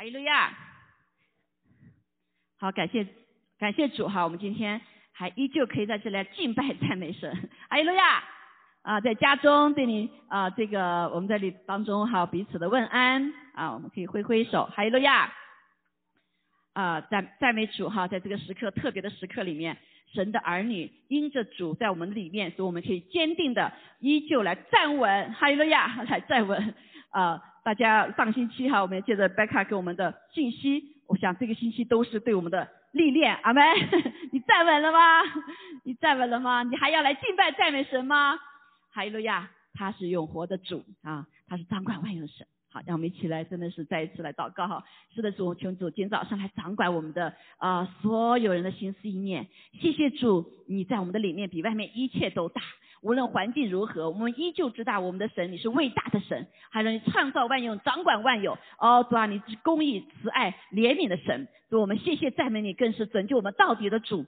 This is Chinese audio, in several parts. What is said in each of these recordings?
哈利路亚。好，感谢感谢主哈，我们今天还依旧可以在这里敬拜赞美神，哈利路亚。啊，在家中对你啊，这个我们在里当中哈，彼此的问安啊，我们可以挥挥手，哈利路亚。啊，赞赞美主哈，在这个时刻特别的时刻里面，神的儿女因着主在我们里面，所以我们可以坚定的依旧来站稳，哈利路亚，来站稳。啊，大家上星期哈，我们也借着贝卡给我们的信息，我想这个星期都是对我们的历练，阿门。你站稳了吗？你站稳了吗？你还要来敬拜赞美神吗？哈利路亚，他是永活的主啊，他是掌管万有神。好，让我们一起来，真的是再一次来祷告哈。是的，主，求主今天早上来掌管我们的啊所有人的心思意念。谢谢主，你在我们的里面比外面一切都大。无论环境如何，我们依旧知道我们的神你是伟大的神，还能创造万有、掌管万有。哦，主啊，你是公义、慈爱、怜悯的神。主，我们谢谢赞美你，更是拯救我们到底的主。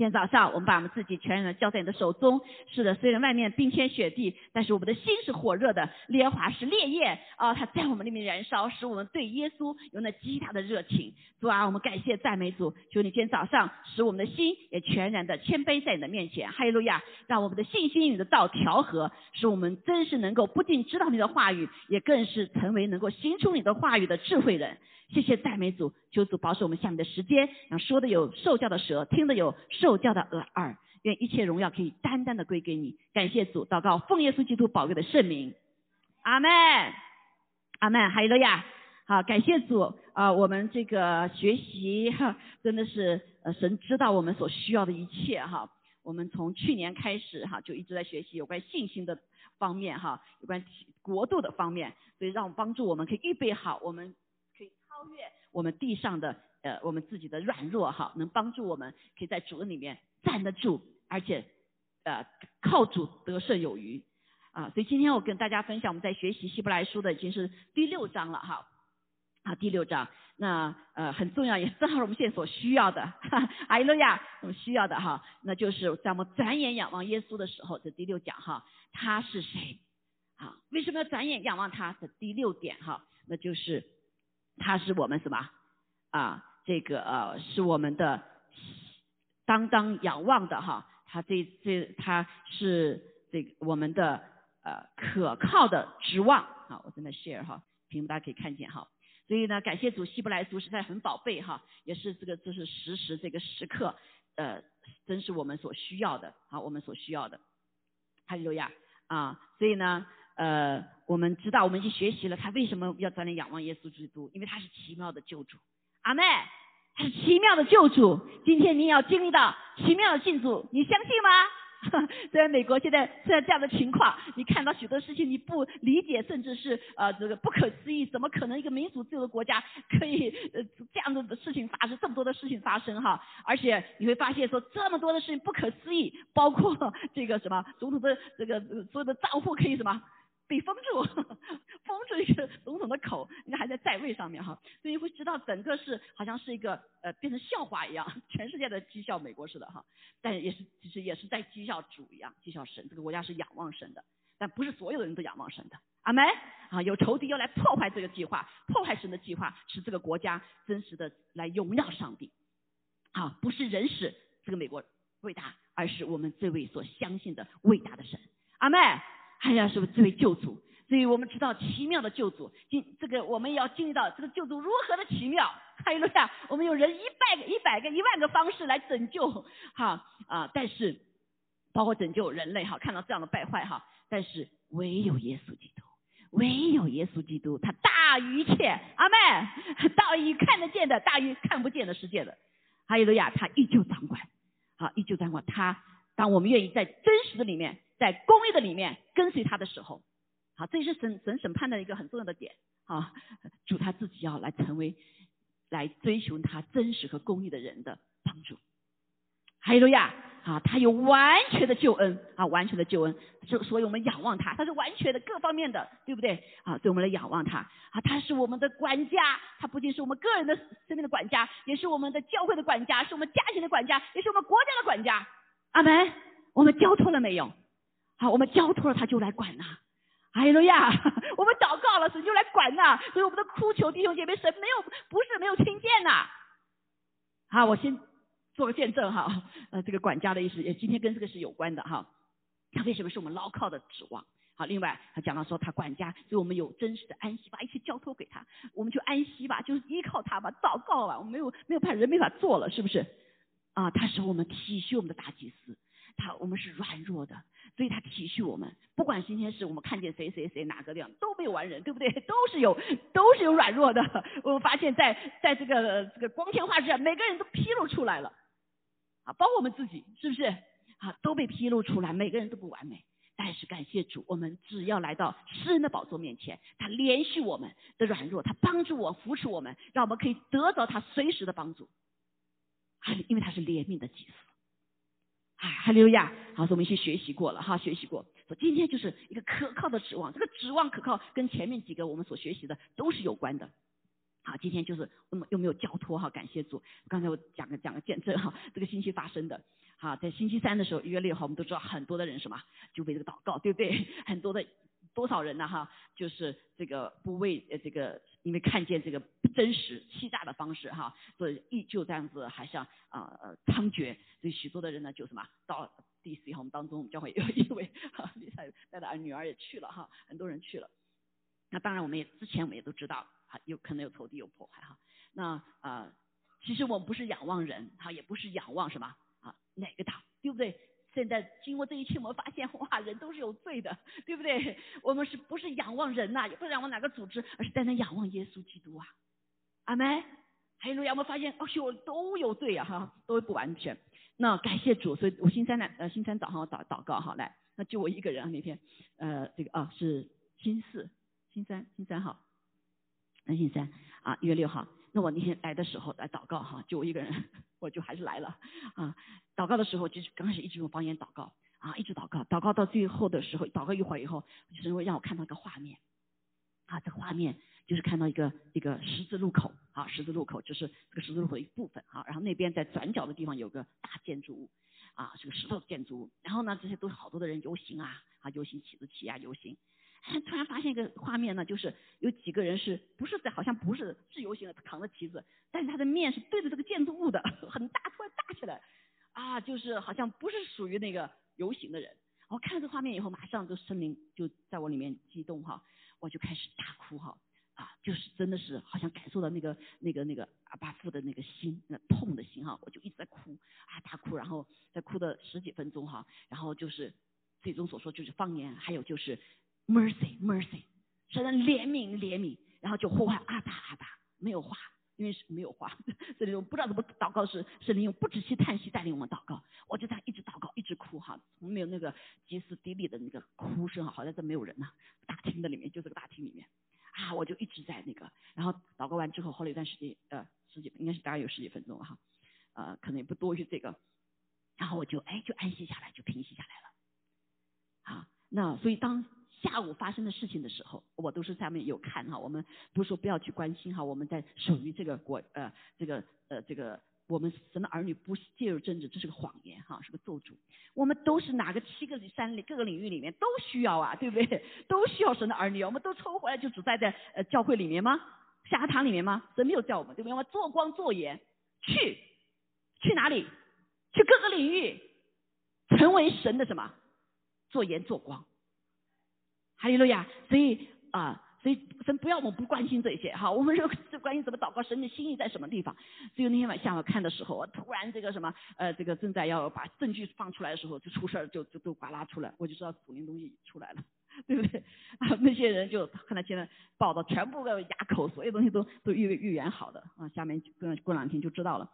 今天早上，我们把我们自己全然的交在你的手中。是的，虽然外面冰天雪地，但是我们的心是火热的，烈华是烈焰啊！它在我们里面燃烧，使我们对耶稣有那极大的热情。主啊，我们感谢赞美主，求你今天早上使我们的心也全然的谦卑在你的面前。哈利路亚！让我们的信心与你的道调和，使我们真是能够不仅知道你的话语，也更是成为能够行出你的话语的智慧人。谢谢赞美主，求主保守我们下面的时间，让说的有受教的舌，听的有受教的耳耳，愿一切荣耀可以单单的归给你。感谢主，祷告奉耶稣基督宝贵的圣名，阿门，阿门，哈利路亚。好，感谢主啊，我们这个学习哈，真的是呃神知道我们所需要的一切哈。我们从去年开始哈，就一直在学习有关信心的方面哈，有关国度的方面，所以让帮助我们可以预备好我们。超越我们地上的呃，我们自己的软弱哈，能帮助我们可以在主里面站得住，而且呃靠主得胜有余啊。所以今天我跟大家分享，我们在学习希伯来书的已经是第六章了哈。啊，第六章那呃很重要，也正好是我们现在所需要的，阿利路亚，我们需要的哈，那就是在我们转眼仰望耶稣的时候，这第六讲哈，他是谁？啊，为什么要转眼仰望他？的第六点哈，那就是。他是我们什么啊？这个呃是我们的当当仰望的哈。他这这他是这个我们的呃可靠的指望。好，我正在 share 哈，屏幕大家可以看见哈。所以呢，感谢主，希伯来族实在很宝贝哈，也是这个就是实时这个时刻呃，真是我们所需要的好，我们所需要的。哈利路亚啊！所以呢。呃，我们知道，我们已经学习了他为什么要早点仰望耶稣基督，因为他是奇妙的救主。阿妹，他是奇妙的救主。今天你要经历到奇妙的信主，你相信吗？虽然美国现在现在这样的情况，你看到许多事情你不理解，甚至是呃这个不可思议，怎么可能一个民主自由的国家可以呃这样的事情发生，这么多的事情发生哈？而且你会发现说这么多的事情不可思议，包括这个什么总统的这个所有的账户可以什么？被封住，封住一个总统的口，人家还在在位上面哈，所以会知道整个是好像是一个呃变成笑话一样，全世界的讥笑美国似的哈，但也是其实也是在讥笑主一样，讥笑神，这个国家是仰望神的，但不是所有的人都仰望神的，阿门。啊，有仇敌要来破坏这个计划，破坏神的计划，使这个国家真实的来荣耀上帝，啊，不是人使这个美国伟大，而是我们这位所相信的伟大的神，阿门。还要是不是这位救主？所以我们知道奇妙的救主，经这个我们要经历到这个救主如何的奇妙。还有路亚，我们有人一百个、一百个、一万个方式来拯救，哈啊！但是包括拯救人类，哈，看到这样的败坏，哈，但是唯有耶稣基督，唯有耶稣基督，他大于一切，阿妹，大于看得见的，大于看不见的世界的。还有路亚，他依旧掌管，好，依旧掌管。他当我们愿意在真实的里面。在公益的里面跟随他的时候，好，这也是审审审判的一个很重要的点啊。主他自己要来成为，来追求他真实和公益的人的帮助。哈利路亚啊，他有完全的救恩啊，完全的救恩，所所以我们仰望他，他是完全的各方面的，对不对啊？所以我们来仰望他啊，他是我们的管家，他不仅是我们个人的生命的管家，也是我们的教会的管家，是我们家庭的管家，也是我们国家的管家。阿门。我们交托了没有？好，我们交托了，他就来管呐。哎呀，我们祷告了，神就来管呐。所以我们的哭求弟兄姐妹，神没有不是没有听见呐。好，我先做个见证哈。呃，这个管家的意思也今天跟这个是有关的哈。他为什么是我们牢靠的指望？好，另外他讲到说他管家，所以我们有真实的安息，把一切交托给他，我们就安息吧，就是依靠他吧，祷告吧，我们没有没有怕人没法做了，是不是？啊，他是我们体恤我们的大祭司，他我们是软弱的，所以他体恤我们。不管今天是我们看见谁谁谁哪个地方都没有完人，对不对？都是有都是有软弱的。我们发现，在在这个这个光天化日下，每个人都披露出来了，啊，包括我们自己，是不是？啊，都被披露出来，每个人都不完美。但是感谢主，我们只要来到诗人的宝座面前，他连续我们的软弱，他帮助我扶持我们，让我们可以得到他随时的帮助。啊，因为他是怜悯的祭司。啊，哈利路亚！好，我们先学习过了哈，学习过。说今天就是一个可靠的指望，这个指望可靠，跟前面几个我们所学习的都是有关的。好，今天就是我们有没有交托哈？感谢主。刚才我讲个讲个见证哈，这个星期发生的。好，在星期三的时候，一月六号，我们都知道很多的人什么，就为这个祷告，对不对？很多的多少人呢？哈，就是这个不为呃这个，因为看见这个不真实欺诈的方式哈，所以依旧这样子还像啊呃猖獗，所以许多的人呢就什么到 DC 哈，我们当中我们将会有一位 哈，李彩带着女儿也去了哈，很多人去了。那当然我们也之前我们也都知道，哈，有可能有投递有破坏哈。那啊，其实我们不是仰望人哈，也不是仰望什么啊。哪个党，对不对？现在经过这一切，我们发现哇，人都是有罪的，对不对？我们是不是仰望人呐？也不是仰望哪个组织，而是单单仰望耶稣基督啊！阿门。还有路亚，我们发现哦哟，都有罪啊哈，都不完全。那感谢主，所以我星三呢，呃，星三早上我祷祷告哈，来，那就我一个人啊那天，呃，这个啊是星四，星三，星三号，那星三啊一月六号。那我那天来的时候来祷告哈，就我一个人，我就还是来了啊。祷告的时候就是刚开始一直用方言祷告啊，一直祷告，祷告到最后的时候，祷告一会儿以后，就是会让我看到一个画面啊，这个画面就是看到一个一个十字路口啊，十字路口就是这个十字路口的一部分啊，然后那边在转角的地方有个大建筑物啊，是个石头建筑物，然后呢，这些都是好多的人游行啊啊，游行旗子旗啊游行。突然发现一个画面呢，就是有几个人是不是在好像不是自由行的扛着旗子，但是他的面是对着这个建筑物的，很大，突然大起来，啊，就是好像不是属于那个游行的人。我看了这画面以后，马上就森林就在我里面激动哈，我就开始大哭哈，啊，就是真的是好像感受到那个那个那个阿巴父的那个心，那痛的心哈，我就一直在哭啊大哭，然后在哭的十几分钟哈，然后就是最终所说就是方言，还有就是。Mercy, mercy，神的怜悯，怜悯，然后就呼唤阿爸，阿爸，没有话，因为是没有话，这里我不知道怎么祷告是是利用不止息叹息带领我们祷告，我就在一直祷告，一直哭哈，从没有那个歇斯底里的那个哭声哈，好像这没有人呐，大厅的里面就这个大厅里面，啊，我就一直在那个，然后祷告完之后，后来一段时间，呃，十几应该是大概有十几分钟哈，呃，可能也不多于这个，然后我就哎就安息下来，就平息下来了，好，那所以当。下午发生的事情的时候，我都是下面有看哈。我们不是说不要去关心哈，我们在属于这个国呃这个呃这个我们神的儿女不介入政治，这是个谎言哈，是个咒诅。我们都是哪个七个山里各个领域里面都需要啊，对不对？都需要神的儿女，我们都抽回来就只待在呃教会里面吗？下堂里面吗？神没有叫我们，对不对？我们做光做盐，去去哪里？去各个领域，成为神的什么？做盐做光。哈利路亚，所以啊，所以神不要我们不关心这些哈，我们是是关心怎么祷告，神的心意在什么地方。所以那天晚上我看的时候，我突然这个什么呃，这个正在要把证据放出来的时候，就出事儿，就就都呱啦出来，我就知道主灵东西出来了，对不对？啊，那些人就看到现在报道，全部的哑口，所有东西都都预预言好的啊，下面过过两天就知道了。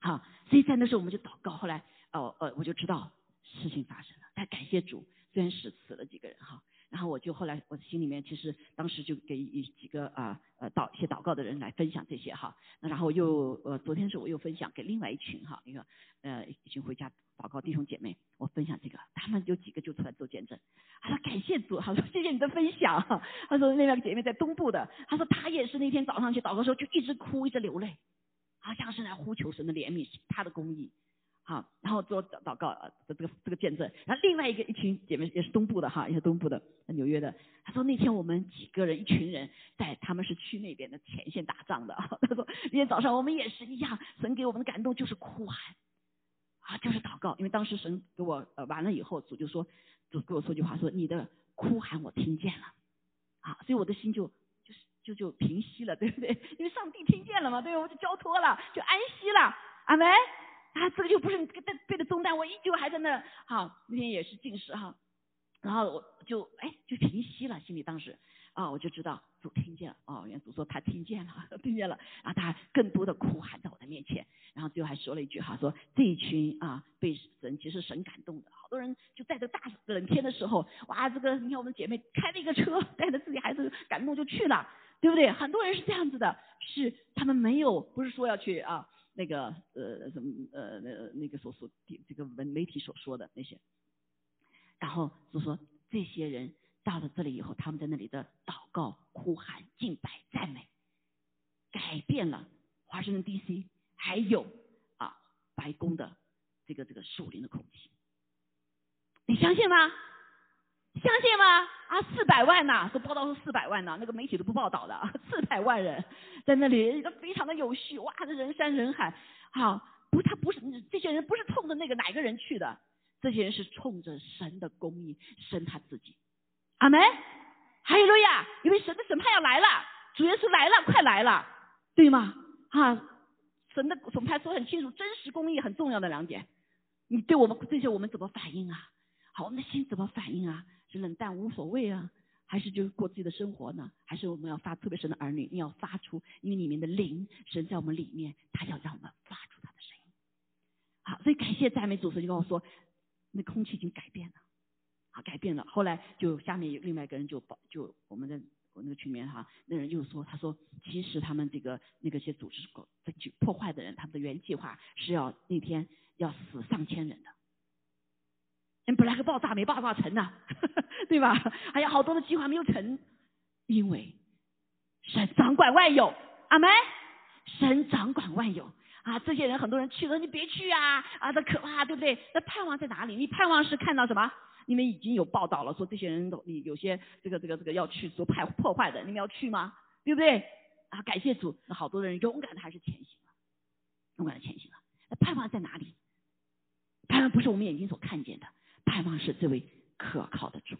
好，所以在那时候我们就祷告，后来哦呃我就知道事情发生了，但感谢主，虽然是死了几个人哈。然后我就后来我心里面其实当时就给几个啊呃祷一些祷告的人来分享这些哈，然后又呃昨天是我又分享给另外一群哈一个呃一群回家祷告弟兄姐妹，我分享这个，他们有几个就出来做见证，他说感谢主，他说谢谢你的分享，他说那两个姐妹在东部的，他说他也是那天早上去祷告的时候就一直哭一直流泪，好像是来呼求神的怜悯他的公义。好，然后做祷告呃这个这个见证。然后另外一个一群姐妹也是东部的哈，也是东部的纽约的。他说那天我们几个人一群人在他们是去那边的前线打仗的。他说那天早上我们也是一样，神给我们的感动就是哭喊啊，就是祷告。因为当时神给我呃完了以后，主就说主给我说句话说你的哭喊我听见了啊，所以我的心就就是就就平息了，对不对？因为上帝听见了嘛，对我就交托了，就安息了，阿门。啊，这个就不是背背的重担，我依旧还在那。好，那天也是进食哈，然后我就哎就平息了，心里当时啊我就知道主听见了，哦，原主说他听见了，听见了，然后他更多的哭喊在我的面前，然后最后还说了一句哈，说这一群啊被神其实神感动的，好多人就在这大冷天的时候，哇，这个你看我们姐妹开了一个车，带着自己孩子感动就去了，对不对？很多人是这样子的，是他们没有不是说要去啊。那个呃什么呃那那个所说这个文媒体所说的那些，然后就说这些人到了这里以后，他们在那里的祷告、呼喊、敬拜、赞美，改变了华盛顿 D.C. 还有啊白宫的这个这个树林的空气，你相信吗？相信吗？啊，四百万呐，都报道说四百万呐，那个媒体都不报道的，四百万人在那里，非常的有序，哇，这人山人海，好，不，他不是这些人不是冲着那个哪个人去的，这些人是冲着神的公义，神他自己，阿门，哈利路亚，因为神的审判要来了，主耶稣来了，快来了，对吗？啊，神的审判说很清楚，真实公义很重要的两点，你对我们这些我们怎么反应啊？好，我们的心怎么反应啊？是冷淡无所谓啊，还是就过自己的生活呢？还是我们要发特别神的儿女，你要发出，因为里面的灵神在我们里面，他要让我们发出他的声音。好，所以感谢赞美主，神就跟我说，那空气已经改变了，啊，改变了。后来就下面有另外一个人就报，就我们的我那个群里面哈，那人就说，他说其实他们这个那个些组织在去破坏的人，他们的原计划是要那天要死上千人的。人本来个爆炸没爆炸成呢，对吧？还有好多的计划没有成，因为神掌管万有，阿门。神掌管万有啊！这些人很多人去了，你别去啊！啊，这可怕，对不对？那盼望在哪里？你盼望是看到什么？你们已经有报道了，说这些人都你有些这个这个这个要去做破破坏的，你们要去吗？对不对？啊，感谢主，好多人勇敢的还是前行了，勇敢的前行了。那盼望在哪里？盼望不是我们眼睛所看见的。盼望是这位可靠的主，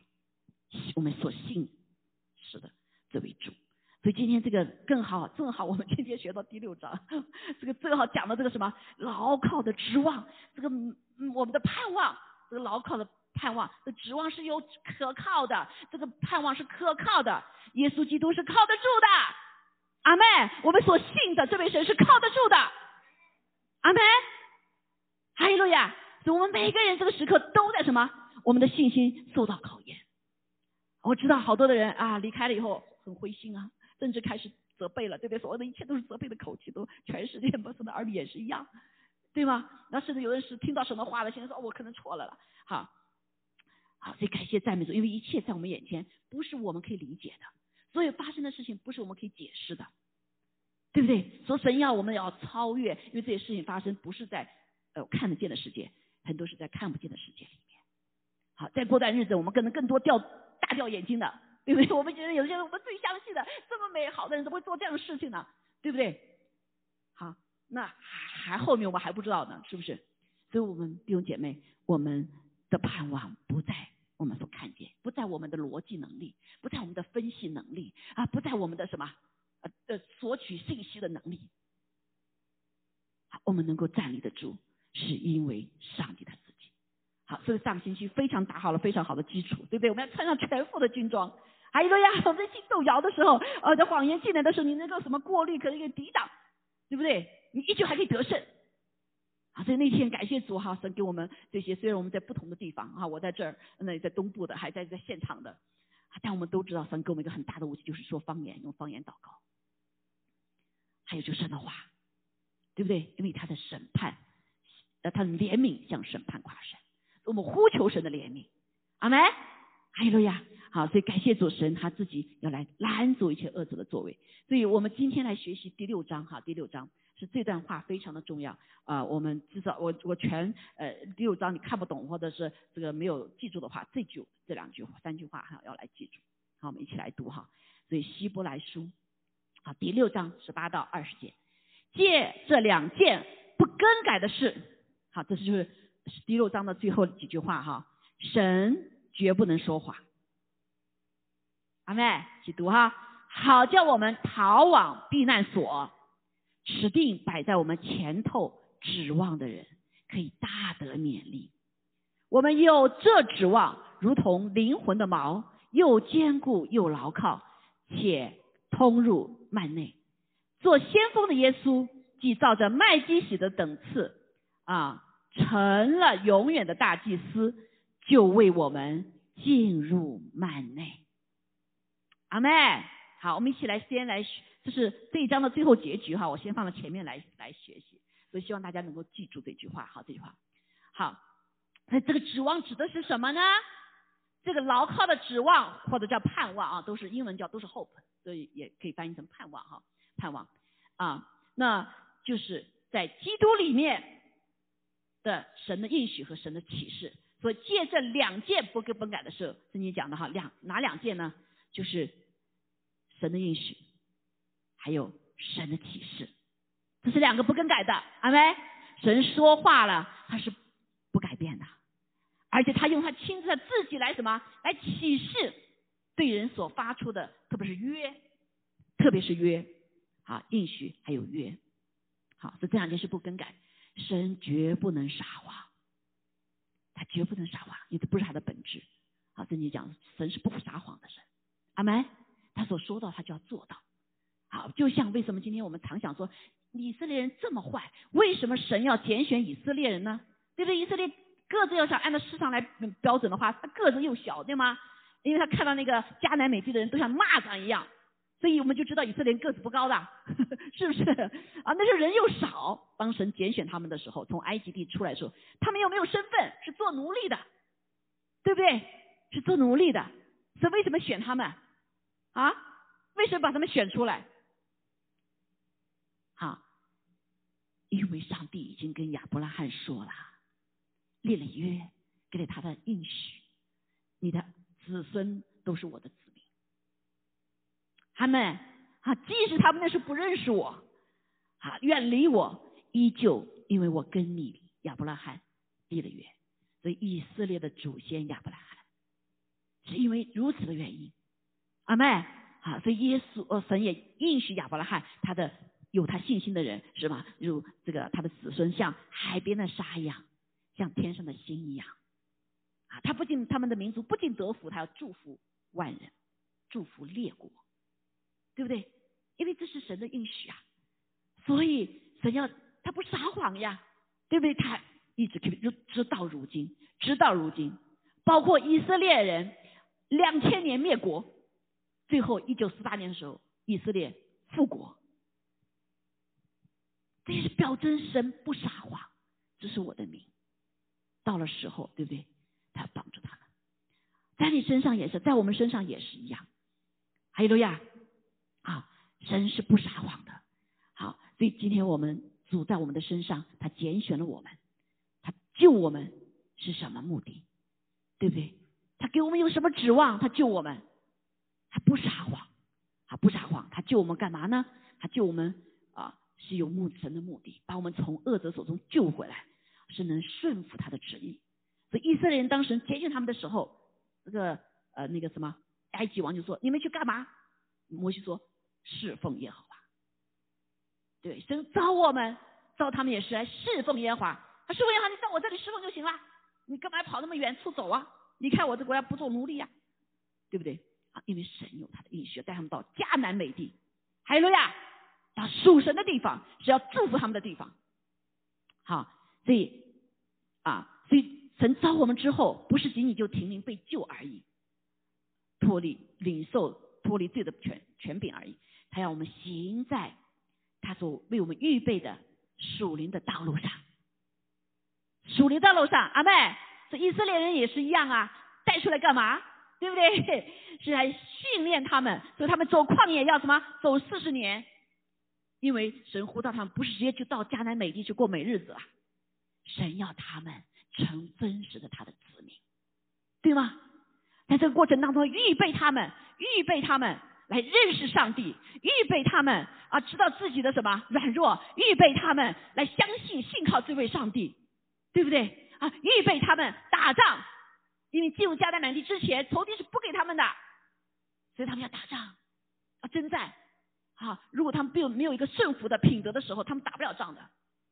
我们所信是的这位主。所以今天这个更好，正好我们今天学到第六章，这个正好讲的这个什么？牢靠的指望，这个我们的盼望，这个牢靠的盼望，这指望是有可靠的，这个盼望是可靠的，耶稣基督是靠得住的，阿妹，我们所信的这位神是靠得住的，阿妹，哈利路亚。我们每个人这个时刻都在什么？我们的信心受到考验。我知道好多的人啊，离开了以后很灰心啊，甚至开始责备了，对不对？所有的一切都是责备的口气，都全世界不同的儿女也是一样，对吗？那甚至有人是听到什么话了，现在说我可能错了了。好，好，所以感谢赞美主，因为一切在我们眼前不是我们可以理解的，所有发生的事情不是我们可以解释的，对不对？所以神要我们要超越，因为这些事情发生不是在呃看得见的世界。很多是在看不见的世界里面。好，再过段日子，我们可能更多掉大掉眼睛的，对不对？我们觉得有些人我们最相信的这么美好的人，怎么会做这样的事情呢？对不对？好，那还后面我们还不知道呢，是不是？所以我们弟兄姐妹，我们的盼望不在我们所看见，不在我们的逻辑能力，不在我们的分析能力啊，不在我们的什么呃索取信息的能力。我们能够站立得住。是因为上帝他自己，好，所以上星期非常打好了非常好的基础，对不对？我们要穿上全副的军装。还有个呀，我们在心动摇的时候，呃，在谎言进来的时候，你能够什么过滤，可以抵挡，对不对？你依旧还可以得胜。啊，所以那天感谢主哈，神给我们这些，虽然我们在不同的地方啊，我在这儿，那在东部的，还在在现场的，但我们都知道神给我们一个很大的武器，就是说方言，用方言祷告。还有就是神的话，对不对？因为他的审判。那他的怜悯向审判跨神，我们呼求神的怜悯，阿门，哈利路亚，好，所以感谢主神他自己要来拦阻一切恶者的作为。所以我们今天来学习第六章哈，第六章是这段话非常的重要啊。我们至少我我全呃第六章你看不懂或者是这个没有记住的话，这句这两句话三句话哈要来记住。好，我们一起来读哈。所以希伯来书好第六章十八到二十节，借这两件不更改的事，好，这是就是第六章的最后几句话哈。神绝不能说谎。阿妹，一起读哈。好叫我们逃往避难所，指定摆在我们前头指望的人，可以大得勉励。我们有这指望，如同灵魂的锚，又坚固又牢靠，且通入幔内。做先锋的耶稣，既照着麦基洗的等次啊，成了永远的大祭司，就为我们进入幔内。阿妹。好，我们一起来先来，这是这一章的最后结局哈。我先放到前面来来学习，所以希望大家能够记住这句话。好，这句话。好，那这个指望指的是什么呢？这个牢靠的指望或者叫盼望啊，都是英文叫都是 hope，所以也可以翻译成盼望哈，盼望啊，那就是在基督里面的神的应许和神的启示。所以借这两件不更改的事，是你讲的哈，两哪两件呢？就是。神的应许，还有神的启示，这是两个不更改的，阿妹，神说话了，他是不改变的，而且他用他亲自的自己来什么来启示对人所发出的，特别是约，特别是约，好应许还有约，好，所以这两件事不更改，神绝不能撒谎，他绝不能撒谎，因为这不是他的本质。好，圣经讲神是不撒谎的神，阿门。他所说到，他就要做到。好，就像为什么今天我们常想说以色列人这么坏，为什么神要拣选以色列人呢？对不对？以色列个子要想按照市场来标准的话，他个子又小，对吗？因为他看到那个迦南美地的人都像蚂蚱一样，所以我们就知道以色列人个子不高的，是不是？啊，那时候人又少，当神拣选他们的时候，从埃及地出来的时候，他们又没有身份，是做奴隶的，对不对？是做奴隶的，所以为什么选他们？啊，为什么把他们选出来？好，因为上帝已经跟亚伯拉罕说了，立了约，给了他的应许，你的子孙都是我的。他们啊，即使他们那时候不认识我，啊，远离我，依旧因为我跟你亚伯拉罕立了约，所以以色列的祖先亚伯拉罕，是因为如此的原因。阿妹，啊，所以耶稣，呃，神也应许亚伯拉罕，他的有他信心的人是吧？如这个他的子孙像海边的沙一样，像天上的星一样，啊，他不仅他们的民族不仅得福，他要祝福万人，祝福列国，对不对？因为这是神的应许啊，所以神要他不撒谎呀，对不对？他一直如直到如今，直到如今，包括以色列人两千年灭国。最后，一九四八年的时候，以色列复国，这也是表征神不撒谎，这是我的名。到了时候，对不对？他要帮助他们，在你身上也是，在我们身上也是一样。哈利路亚！神是不撒谎的。好，所以今天我们主在我们的身上，他拣选了我们，他救我们是什么目的？对不对？他给我们有什么指望？他救我们。他不撒谎，他不撒谎，他救我们干嘛呢？他救我们啊，是有目神的目的，把我们从恶者手中救回来，是能顺服他的旨意。所以以色列人当时拣选他们的时候，这个呃那个什么埃及王就说：“你们去干嘛？”摩西说：“侍奉耶和华。”对，神招我们，招他们也是来侍奉耶和华。他侍奉耶和华，你到我这里侍奉就行了，你干嘛跑那么远处走啊？你看我这国家不做奴隶呀，对不对？啊，因为神有他的应许，带他们到迦南美地，哈利路亚，到属神的地方，是要祝福他们的地方。好，所以啊，所以神招我们之后，不是仅仅就停灵被救而已，脱离领受脱离罪的权权柄而已，他要我们行在他所为我们预备的属灵的道路上，属灵道路上，阿妹，这以色列人也是一样啊，带出来干嘛？对不对？是来训练他们，所以他们走旷野要什么？走四十年，因为神呼召他们不是直接就到迦南美地去过美日子啊，神要他们成真实的他的子民，对吗？在这个过程当中，预备他们，预备他们来认识上帝，预备他们啊，知道自己的什么软弱，预备他们来相信、信靠这位上帝，对不对？啊，预备他们打仗，因为进入迦南满地之前，仇敌是不给他们的，所以他们要打仗，要征战。啊，如果他们没有没有一个顺服的品德的时候，他们打不了仗的。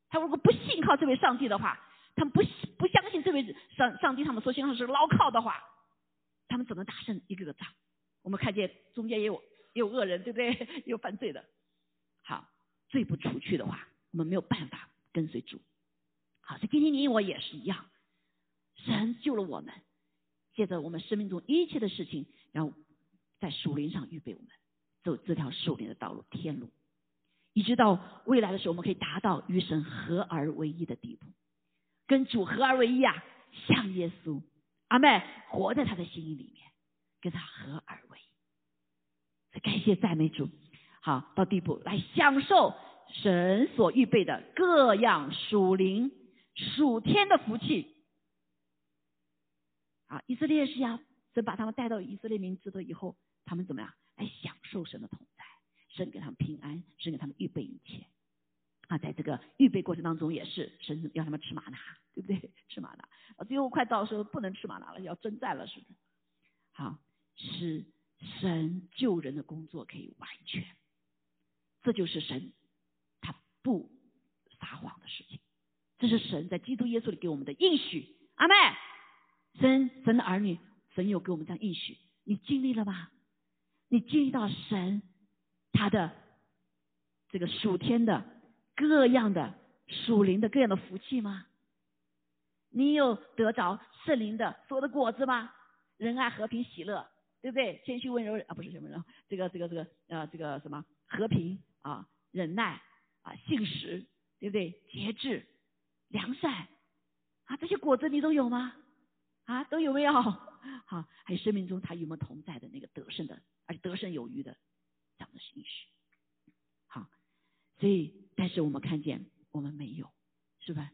他如果不信靠这位上帝的话，他们不不相信这位上上帝，他们说信靠是牢靠的话。他们怎么打胜一个个仗？我们看见中间也有有恶人，对不对？有犯罪的。好，罪不除去的话，我们没有办法跟随主。好，所以今天你我也是一样，神救了我们，借着我们生命中一切的事情，然后在树林上预备我们走这条树林的道路天路，一直到未来的时候，我们可以达到与神合而为一的地步，跟主合而为一啊，像耶稣。阿妹活在他的心意里面，跟他合而为一。感谢赞美主，好到地步来享受神所预备的各样属灵、属天的福气。啊，以色列是呀，神把他们带到以色列民知道以后，他们怎么样来享受神的同在？神给他们平安，神给他们预备一切。啊，在这个预备过程当中，也是神让他们吃玛拿，对不对？吃玛拿，最后快到时候不能吃玛拿了，要征战了，是不是？好，吃神救人的工作可以完全，这就是神他不撒谎的事情，这是神在基督耶稣里给我们的应许。阿妹，神神的儿女，神有给我们这样应许，你经历了吗？你经历到神他的这个属天的？各样的属灵的各样的福气吗？你有得着圣灵的所有的果子吗？仁爱、和平、喜乐，对不对？谦虚、温柔啊，不是什么柔，这个、这个、这个呃，这个什么和平啊，忍耐啊，信实，对不对？节制、良善啊，这些果子你都有吗？啊，都有没有？好，还有生命中他与我们同在的那个得胜的，而且得胜有余的这样的心绪。好，所以。但是我们看见我们没有，是吧？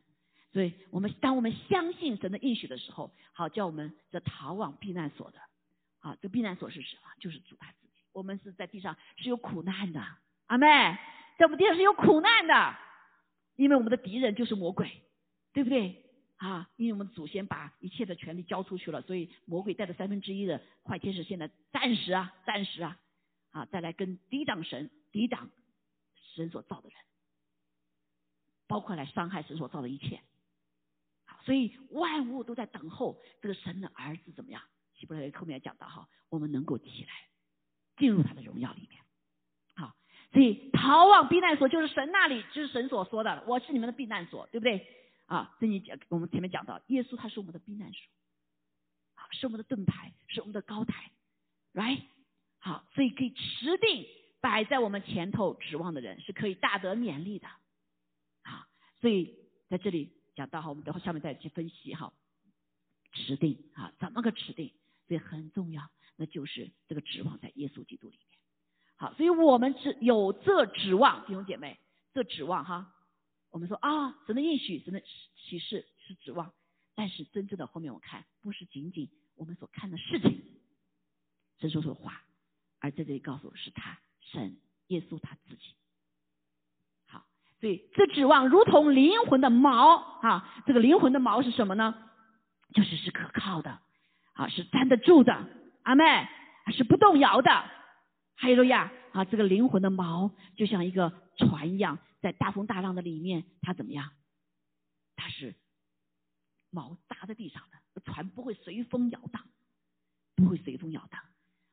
所以我们当我们相信神的应许的时候，好叫我们这逃往避难所的，啊，这避难所是什么？就是主他自己。我们是在地上是有苦难的，阿妹，在我们地上是有苦难的，因为我们的敌人就是魔鬼，对不对？啊，因为我们祖先把一切的权利交出去了，所以魔鬼带着三分之一的坏天使，现在暂时啊，暂时啊，啊，再来跟抵挡神、抵挡神所造的人。包括来伤害神所造的一切，所以万物都在等候这个神的儿子怎么样？希伯来后面讲到哈，我们能够起来进入他的荣耀里面，好，所以逃往避难所就是神那里，就是神所说的，我是你们的避难所，对不对？啊，这你讲我们前面讲到，耶稣他是我们的避难所，好，是我们的盾牌，是我们的高台，right？好，所以可以持定摆在我们前头指望的人是可以大得勉励的。所以在这里讲到哈，我们等会下面再去分析哈，持定啊，怎么个持定？所以很重要，那就是这个指望在耶稣基督里面。好，所以我们只有这指望，弟兄姐妹，这指望哈，我们说啊，神的应许，神的启示是指望，但是真正的后面我看，不是仅仅我们所看的事情，神说说话，而在这里告诉是他神耶稣他自己。好所以，这指望如同灵魂的锚啊！这个灵魂的锚是什么呢？就是是可靠的啊，是站得住的，阿妹是不动摇的。哈利路亚啊！这个灵魂的锚就像一个船一样，在大风大浪的里面，它怎么样？它是锚扎在地上的，船不会随风摇荡，不会随风摇荡。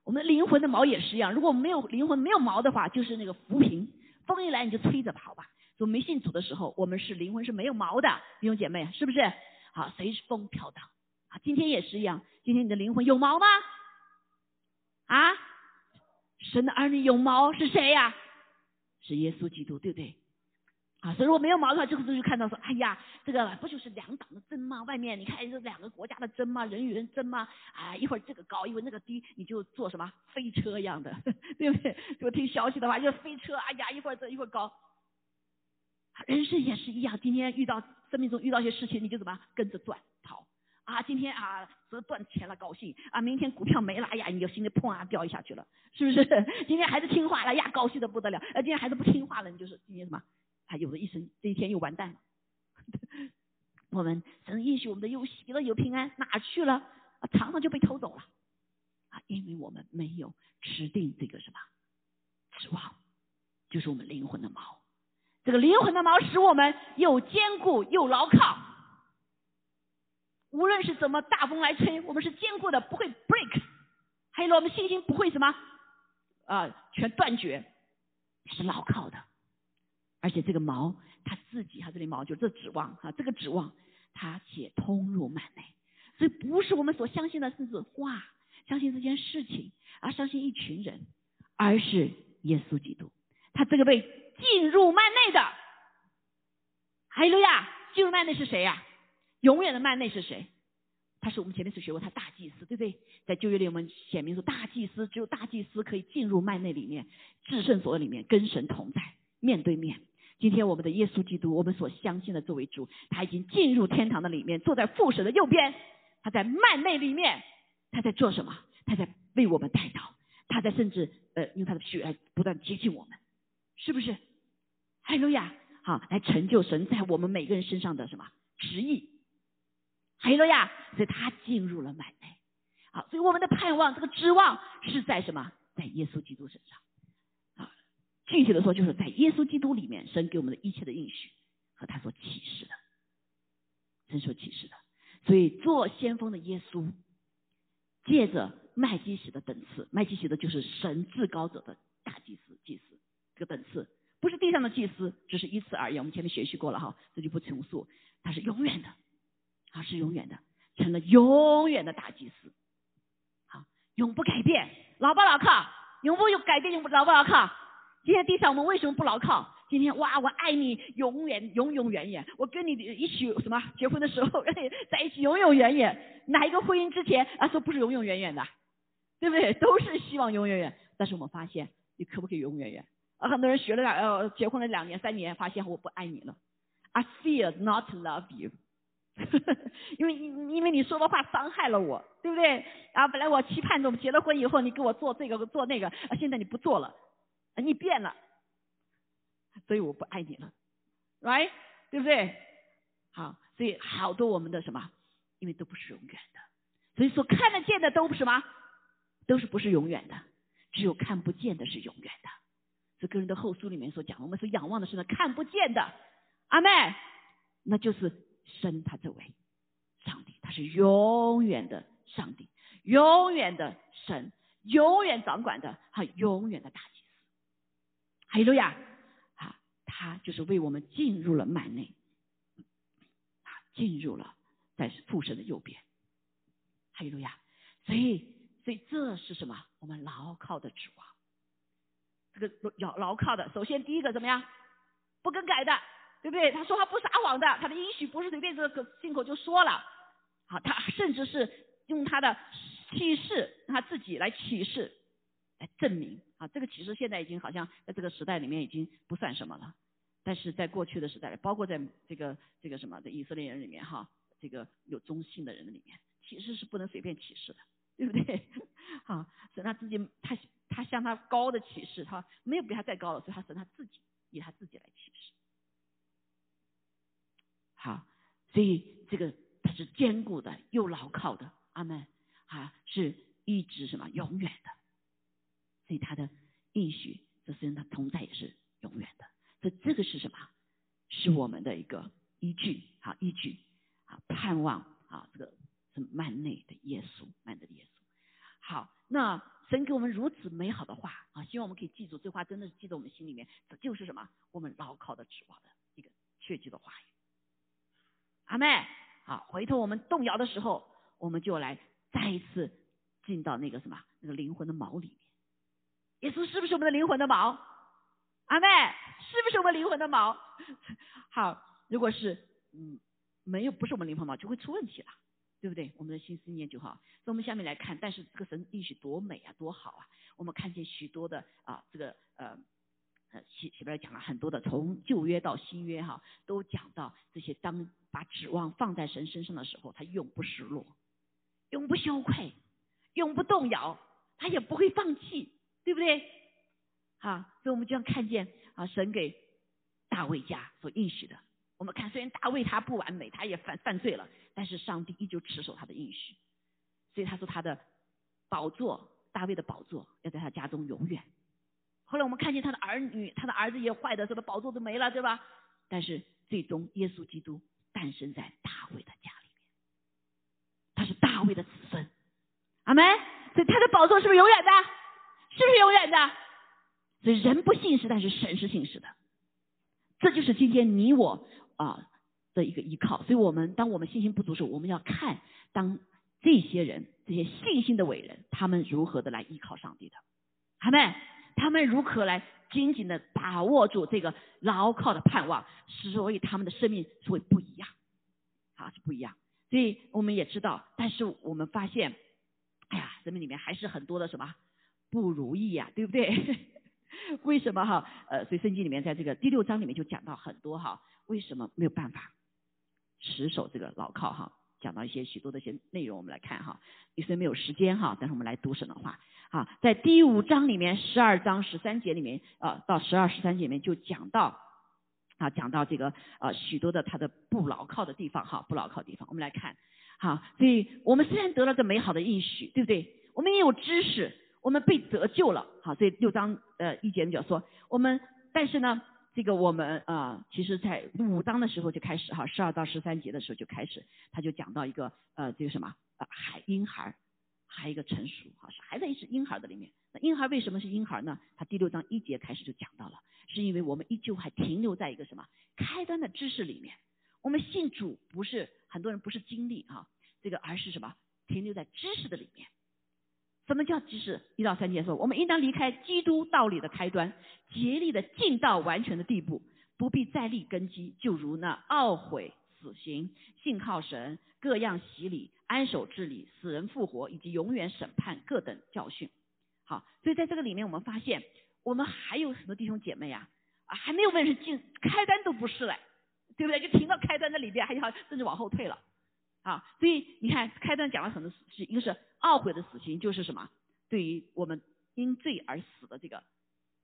我们灵魂的锚也是一样，如果没有灵魂、没有锚的话，就是那个浮萍，风一来你就吹着跑吧。做没信主的时候，我们是灵魂是没有毛的，弟兄姐妹，是不是？好，随风飘荡今天也是一样，今天你的灵魂有毛吗？啊？神的儿女有毛是谁呀？是耶稣基督，对不对？啊，所以如果没有毛的话，这个时候就看到说，哎呀，这个不就是两党的争吗？外面你看这两个国家的争吗？人与人争吗？啊，一会儿这个高，一会儿那个低，你就坐什么飞车一样的，对不对？如果听消息的话，就飞车，哎呀，一会儿这一会儿高。人生也是一样，今天遇到生命中遇到一些事情，你就怎么跟着转啊？今天啊折断钱了高兴啊，明天股票没了，哎呀，你就心里砰啊掉下去了，是不是？今天孩子听话了呀，高兴的不得了。呃，今天孩子不听话了，你就是今天什么？他有的一生这一天又完蛋了。我们神允许我们的又喜乐又平安，哪去了？啊，常常就被偷走了啊，因为我们没有持定这个什么指望，就是我们灵魂的锚。这个灵魂的锚使我们又坚固又牢靠。无论是怎么大风来吹，我们是坚固的，不会 break。还有呢我们信心不会什么啊，全断绝，是牢靠的。而且这个毛，它自己，它这里毛就这指望啊，这个指望，它且通入幔内，所以不是我们所相信的是话，相信这件事情，而相信一群人，而是耶稣基督，他这个被进入幔内的，哈利路亚，进入幔内是谁呀？永远的幔内是谁？他是我们前面是学过他大祭司，对不对？在旧约里我们显明说大祭司只有大祭司可以进入幔内里面，至圣所里面跟神同在，面对面。今天我们的耶稣基督，我们所相信的作为主，他已经进入天堂的里面，坐在父神的右边。他在幔内里面，他在做什么？他在为我们代祷，他在甚至呃用他的血来不断接近我们，是不是？哈利路亚！好，来成就神在我们每个人身上的什么旨意？哈利路亚！所以他进入了幔内。好，所以我们的盼望，这个指望是在什么？在耶稣基督身上。啊具体的说，就是在耶稣基督里面，神给我们的一切的应许和他所启示的，神所启示的。所以做先锋的耶稣，借着麦基洗的等次，麦基洗的就是神至高者的大祭司，祭司这个等次不是地上的祭司，只是一次而已。我们前面学习过了哈，这就不重述。他是永远的，啊，是永远的，成了永远的大祭司，好，永不改变，牢不牢靠？永不有改变，永不牢不牢靠？今天地上我们为什么不牢靠？今天哇，我爱你永远永永远远，我跟你一起什么结婚的时候 在一起永永远远。哪一个婚姻之前啊说不是永永远远的，对不对？都是希望永远远。但是我们发现，你可不可以永远远？啊，很多人学了两呃结婚了两年三年，发现我不爱你了。I fear not love you，因为因为你说的话伤害了我，对不对？啊，本来我期盼着我们结了婚以后你给我做这个做那个，啊，现在你不做了。你变了，所以我不爱你了，right？对不对？好，所以好多我们的什么，因为都不是永远的，所以说看得见的都不什么，都是不是永远的，只有看不见的是永远的。这个人的后书里面所讲，我们所仰望的是那看不见的，阿妹，那就是神他这位上帝，他是永远的上帝，永远的神，永远掌管的，他永远的大祭司。哈利路亚！啊，他就是为我们进入了幔内，啊，进入了在父神的右边。哈利路亚！所以，所以这是什么？我们牢靠的指望。这个牢牢靠的，首先第一个怎么样？不更改的，对不对？他说话不撒谎的，他的应许不是随便这个信口就说了。好，他甚至是用他的启示，他自己来启示。来证明啊，这个其实现在已经好像在这个时代里面已经不算什么了，但是在过去的时代，包括在这个这个什么的以色列人里面哈，这个有忠信的人里面，其实是不能随便启示的，对不对？好，神他自己他他向他高的启示，他没有比他再高了，所以他神他自己以他自己来启示。好，所以这个它是坚固的又牢靠的，阿门啊，是一直什么永远的。所以他的应许，这是他同在也是永远的。所以这个是什么？是我们的一个依据，好依据，啊盼望，啊，这个是曼内的耶稣，曼内的耶稣。好，那神给我们如此美好的话，啊，希望我们可以记住这话，真的是记在我们心里面。这就是什么？我们牢靠的指望的一个确据的话语。阿妹，好，回头我们动摇的时候，我们就来再一次进到那个什么，那个灵魂的锚里面。耶稣是不是我们的灵魂的锚？阿妹，是不是我们灵魂的锚？好，如果是嗯没有不是我们灵魂锚，就会出问题了，对不对？我们的心思念就好。所以我们下面来看，但是这个神应许多美啊，多好啊！我们看见许多的啊，这个呃呃，前前面讲了很多的，从旧约到新约哈，都讲到这些当把指望放在神身上的时候，他永不失落，永不羞愧，永不动摇，他也不会放弃，对不对？啊，所以我们就要看见啊，神给大卫家所应许的。我们看，虽然大卫他不完美，他也犯犯罪了，但是上帝依旧持守他的应许。所以他说他的宝座，大卫的宝座要在他家中永远。后来我们看见他的儿女，他的儿子也坏的，什么宝座都没了，对吧？但是最终耶稣基督诞生在大卫的家里面，他是大卫的子孙，阿门。所以他的宝座是不是永远的？是不是永远的？所以人不信是，但是神是信实的。这就是今天你我啊的一个依靠。所以我们当我们信心不足时，我们要看当这些人这些信心的伟人，他们如何的来依靠上帝的，好没？他们如何来紧紧的把握住这个牢靠的盼望，所以他们的生命是会不一样，啊是不一样。所以我们也知道，但是我们发现，哎呀，生命里面还是很多的什么不如意呀，对不对？为什么哈？呃，所以圣经里面在这个第六章里面就讲到很多哈，为什么没有办法持守这个牢靠哈？讲到一些许多的一些内容，我们来看哈。你虽然没有时间哈，但是我们来读神的话啊，在第五章里面十二章十三节里面啊，到十二十三节里面就讲到啊，讲到这个呃许多的他的不牢靠的地方哈，不牢靠的地方，我们来看好。所以我们虽然得了这美好的应许，对不对？我们也有知识。我们被得救了，好，所以六章呃一节就说我们，但是呢，这个我们啊，其实在五章的时候就开始哈，十二到十三节的时候就开始，他就讲到一个呃这个什么啊孩婴孩，还有一个成熟，哈，是还在是婴孩的里面。那婴孩为什么是婴孩呢？他第六章一节开始就讲到了，是因为我们依旧还停留在一个什么开端的知识里面。我们信主不是很多人不是经历哈，这个而是什么停留在知识的里面。什么叫知识？一到三节说，我们应当离开基督道理的开端，竭力的尽到完全的地步，不必再立根基，就如那懊悔、死刑、信靠神、各样洗礼、安守治理、死人复活以及永远审判各等教训。好，所以在这个里面，我们发现我们还有很多弟兄姐妹啊，啊，还没有问是进开端都不是嘞，对不对？就停到开端的里边，还要甚至往后退了。啊，所以你看，开端讲了很多事，一个是懊悔的死刑，就是什么？对于我们因罪而死的这个，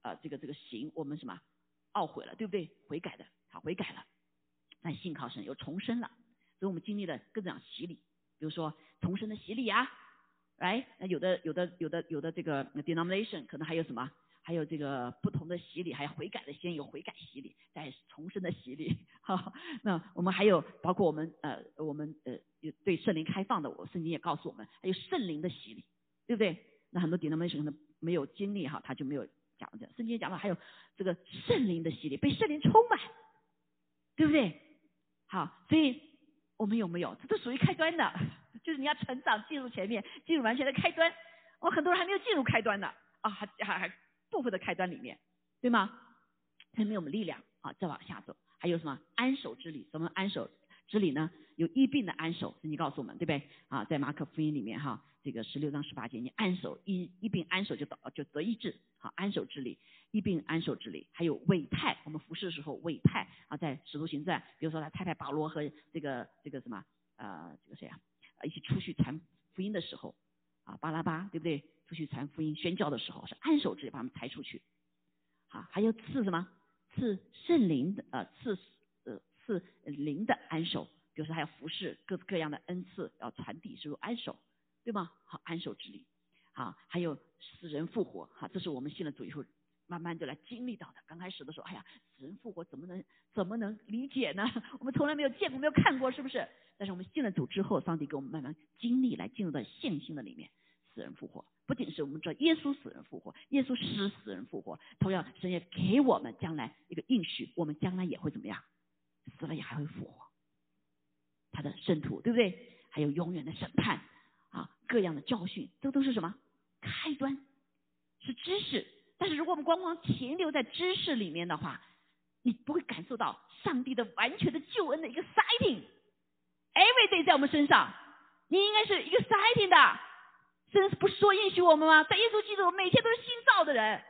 呃，这个这个刑，我们什么懊悔了，对不对？悔改的，好，悔改了，那信靠神又重生了，所以我们经历了各种洗礼，比如说重生的洗礼啊，哎，那有的有的有的有的这个 denomination 可能还有什么？还有这个不同的洗礼，还有悔改的，先有悔改洗礼，再重生的洗礼。好，那我们还有包括我们呃，我们呃，对圣灵开放的，我圣经也告诉我们，还有圣灵的洗礼，对不对？那很多弟兄们可能没有经历哈，他就没有讲的。圣经讲了，还有这个圣灵的洗礼，被圣灵充满，对不对？好，所以我们有没有？这都属于开端的，就是你要成长进入前面，进入完全的开端。我很多人还没有进入开端呢，啊，还还还。部分的开端里面，对吗？还没有我们力量啊，再往下走。还有什么安守之礼？什么安守之礼呢？有疫病的安守，你告诉我们，对不对？啊，在马可福音里面哈，这个十六章十八节，你安守一一病安守就得就得医治。好，安守之礼，一病安守之礼，还有委派，我们服侍的时候委派啊，在使徒行传，比如说他太太保罗和这个这个什么呃这个谁啊，一起出去传福音的时候啊，巴拉巴，对不对？出去传福音、宣教的时候，是安守制把他们抬出去。啊，还有赐什么？赐圣灵的呃，赐呃赐灵的安守，比如说还要服侍各各样的恩赐要传递，是不是安守，对吗？好，安守之力。好，还有死人复活。哈，这是我们信了主以后慢慢就来经历到的。刚开始的时候，哎呀，死人复活怎么能怎么能理解呢？我们从来没有见过，没有看过，是不是？但是我们信了主之后，上帝给我们慢慢经历，来进入到信心的里面，死人复活。不仅是我们知道耶稣死人复活，耶稣使死人复活，同样神也给我们将来一个应许，我们将来也会怎么样？死了也还会复活，他的圣徒对不对？还有永远的审判啊，各样的教训，这都是什么？开端是知识，但是如果我们光光停留在知识里面的话，你不会感受到上帝的完全的救恩的一个 sighting，every day 在我们身上，你应该是一个 sighting 的。甚至不说允许我们吗？在耶稣基督，每天都是新造的人。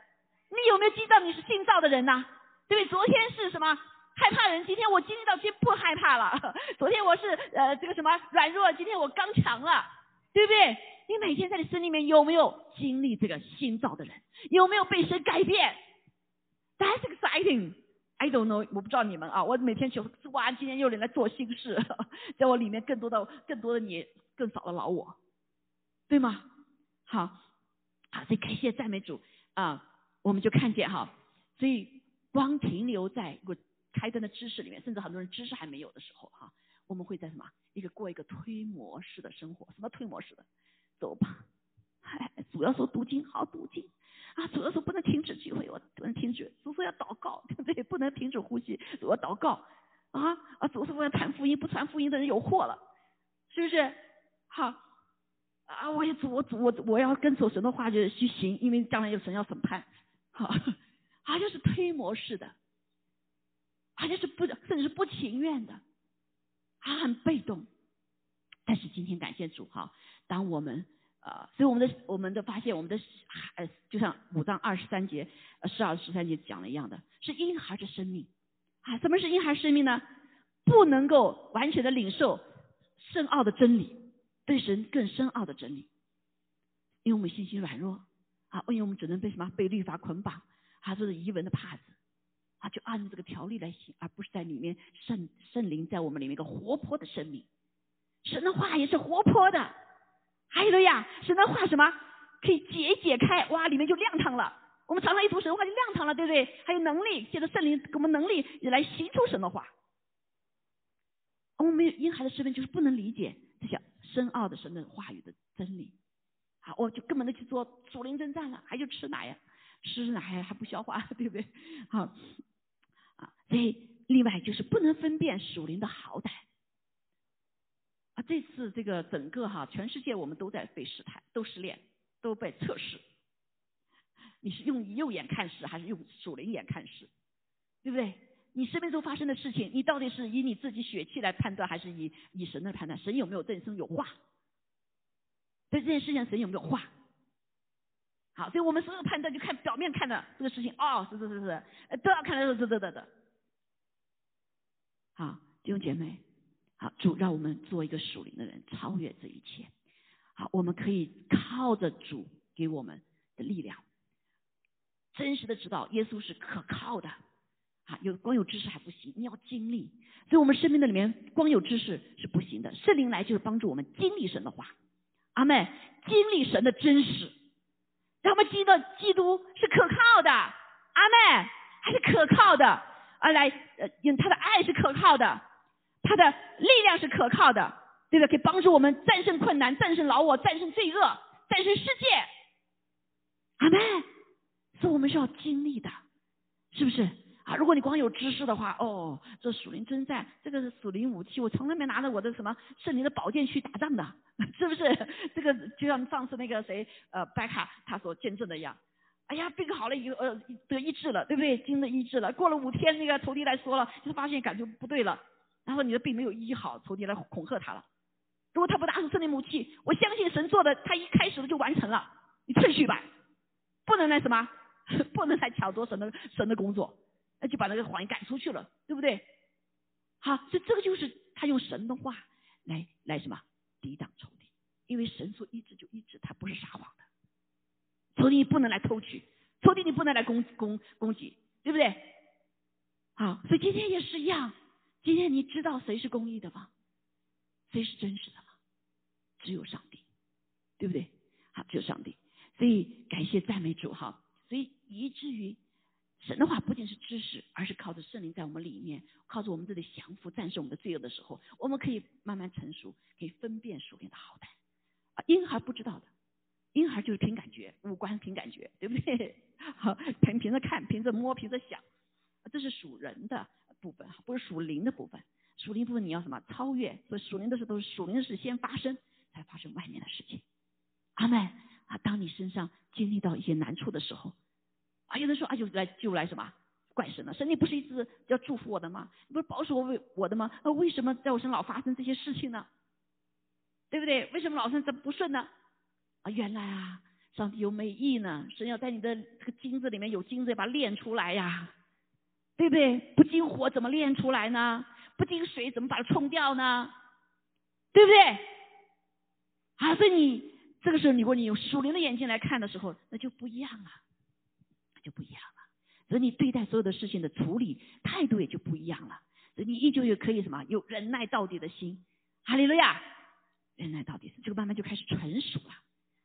你有没有知道你是新造的人呐？对不对？昨天是什么害怕人？今天我经历到，今天不害怕了。昨天我是呃这个什么软弱，今天我刚强了，对不对？你每天在你心里面有没有经历这个新造的人？有没有被神改变？That's exciting. I don't know，我不知道你们啊。我每天就哇，今天又人来做新事，在我里面更多的、更多的你，更少的老我，对吗？好，好，所以感谢赞美主啊，我们就看见哈，所以光停留在我开灯的知识里面，甚至很多人知识还没有的时候哈，我们会在什么一个过一个推模式的生活？什么推模式的？走吧，哎，主要说读经，好读经啊，主要说不能停止聚会，我不能停止，主说要祷告，对不对？不能停止呼吸，主要祷告啊啊，主说要传福音，不传福音的人有祸了，是不是？好。啊，我也主我主我我要跟走神的话就去行，因为将来有神要审判，好，好像是推模式的，好像是不甚至是不情愿的，他很被动。但是今天感谢主哈，当我们呃，所以我们的我们的发现，我们的呃，就像五章二十三节呃十二十三节讲的一样的，是婴孩的生命啊，什么是婴孩生命呢？不能够完全的领受深奥的真理。对神更深奥的真理，因为我们信心软弱啊，因为我们只能被什么被律法捆绑，还是遗文的帕子啊，就按照这个条例来行，而不是在里面圣圣灵在我们里面一个活泼的生命，神的话也是活泼的，还有呀，神的话什么可以解解开，哇，里面就亮堂了。我们常常一读神话就亮堂了，对不对？还有能力，借着圣灵给我们能力来行出神的话。我们没有婴孩的身份，就是不能理解。深奥的神的话语的真理，好，我就根本的去做属灵征战了，还就吃奶呀，吃奶还不消化，对不对？好，啊，所以另外就是不能分辨属灵的好歹，啊，这次这个整个哈，全世界我们都在被试探，都失恋，都被测试，你是用右眼看事还是用属灵眼看事，对不对？你生命中发生的事情，你到底是以你自己血气来判断，还是以以神的判断？神有没有对生有话？对这件事情，神有没有话？好，所以我们所有判断就看表面看的这个事情，哦，是是是是，都要看的是是是是。好，弟兄姐妹，好，主让我们做一个属灵的人，超越这一切。好，我们可以靠着主给我们的力量，真实的知道耶稣是可靠的。有光有知识还不行，你要经历。所以我们生命的里面光有知识是不行的，圣灵来就是帮助我们经历神的话。阿妹，经历神的真实，让我们记得基督是可靠的。阿妹，还是可靠的，啊，来，呃，用他的爱是可靠的，他的力量是可靠的，对不对？可以帮助我们战胜困难，战胜老我，战胜罪恶，战胜世界。阿妹，所以我们是要经历的，是不是？如果你光有知识的话，哦，这属灵征战，这个是属灵武器，我从来没拿着我的什么圣灵的宝剑去打仗的，是不是？这个就像上次那个谁，呃，白卡他所见证的一样。哎呀，病好了以后，呃，得医治了，对不对？经的医治了。过了五天，那个仇敌来说了，就发现感觉不对了，然后你的病没有医好，仇敌来恐吓他了。如果他不拿出圣灵武器，我相信神做的，他一开始就完成了，你退去吧，不能那什么，不能来抢夺神的神的工作。那就把那个谎言赶出去了，对不对？好，所以这个就是他用神的话来来什么抵挡仇敌，因为神说一直就一直，他不是撒谎的。仇敌不能来偷取，仇敌你不能来攻攻攻击，对不对？好，所以今天也是一样，今天你知道谁是公义的吗？谁是真实的吗？只有上帝，对不对？好，只有上帝。所以感谢赞美主哈，所以以至于。神的话不仅是知识，而是靠着圣灵在我们里面，靠着我们这里降服、战胜我们的罪恶的时候，我们可以慢慢成熟，可以分辨属灵的好歹。啊，婴孩不知道的，婴孩就是凭感觉，五官凭感觉，对不对？好，凭凭着看，凭着摸，凭着想，这是属人的部分，不是属灵的部分。属灵部分你要什么？超越。所以属灵的事都是属灵的事先发生，才发生外面的事情。阿妹啊，当你身上经历到一些难处的时候。啊，有人说啊，就来就来什么怪神呢？神你不是一直要祝福我的吗？你不是保守我为我的吗？那为什么在我身上老发生这些事情呢？对不对？为什么老是这不顺呢？啊，原来啊，上帝有美意呢，神要在你的这个金子里面有金子，把它炼出来呀，对不对？不经火怎么炼出来呢？不经水怎么把它冲掉呢？对不对？啊，所以你这个时候，如果你用属灵的眼睛来看的时候，那就不一样了，就不一样了。所以你对待所有的事情的处理态度也就不一样了。所以你依旧也可以什么，有忍耐到底的心。哈利路亚，忍耐到底，这个慢慢就开始成熟了。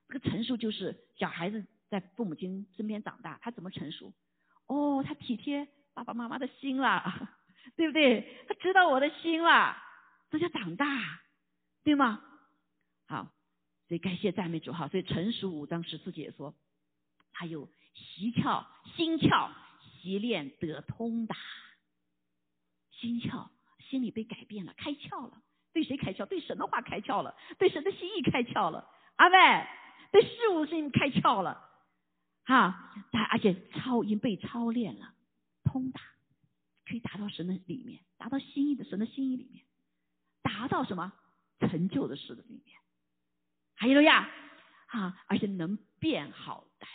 这个成熟就是小孩子在父母亲身边长大，他怎么成熟？哦，他体贴爸爸妈妈的心了，对不对？他知道我的心了，这叫长大，对吗？好。所以感谢赞美主哈，所以成熟五章十四节说，他有习窍、心窍、习练得通达，心窍，心里被改变了，开窍了。对谁开窍？对神的话开窍了，对神的心意开窍了。阿妹，对事物心开窍了，哈，他而且操已经被操练了，通达，可以达到神的里面，达到心意的神的心意里面，达到什么成就的事的里面。还有呀，哈，而且能变好歹，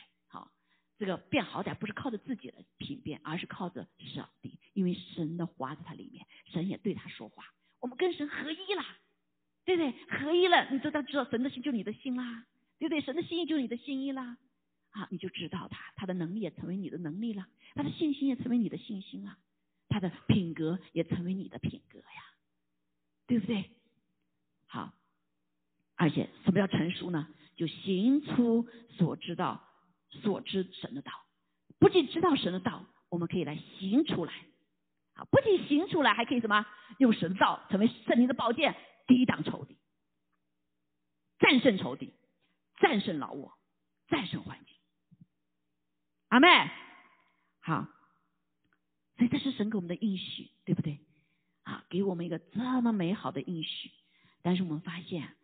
这个变好歹不是靠着自己的品变，而是靠着上帝，因为神的话在他里面，神也对他说话，我们跟神合一了，对不对？合一了，你就当知道神的心就是你的心啦，对不对？神的心意就是你的心意啦，啊，你就知道他，他的能力也成为你的能力了，他的信心也成为你的信心了，他的品格也成为你的品格呀，对不对？好。而且什么叫成熟呢？就行出所知道、所知神的道。不仅知道神的道，我们可以来行出来。啊，不仅行出来，还可以什么？用神的道成为圣灵的宝剑，抵挡仇敌，战胜仇敌，战胜老我，战胜环境。阿妹，好，所以这是神给我们的应许，对不对？啊，给我们一个这么美好的应许，但是我们发现。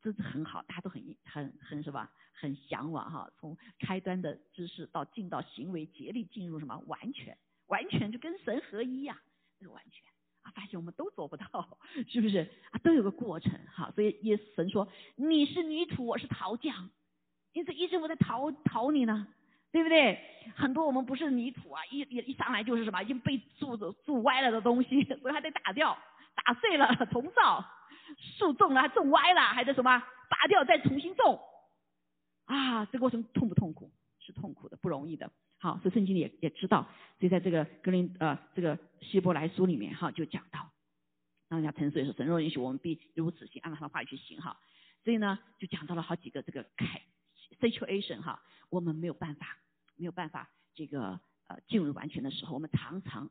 这是很好，大家都很很很什么？很向往哈。从开端的知识到进到行为，竭力进入什么完全，完全就跟神合一呀，这个完全啊，发现我们都做不到，是不是啊？都有个过程哈。所以耶神说：“你是泥土，我是陶匠，因此一直我在陶陶你呢，对不对？很多我们不是泥土啊，一一一上来就是什么已经被铸的铸歪了的东西，所以还得打掉，打碎了重造。”树种了，还种歪了，还得什么拔掉再重新种，啊，这过程痛不痛苦？是痛苦的，不容易的。好，所以圣经里也也知道，所以在这个格林呃这个希伯来书里面哈就讲到，让人家沉睡说神若允许我们必如此行，按照他的话语去行哈。所以呢就讲到了好几个这个开 situation 哈，我们没有办法没有办法这个呃进入完全的时候，我们常常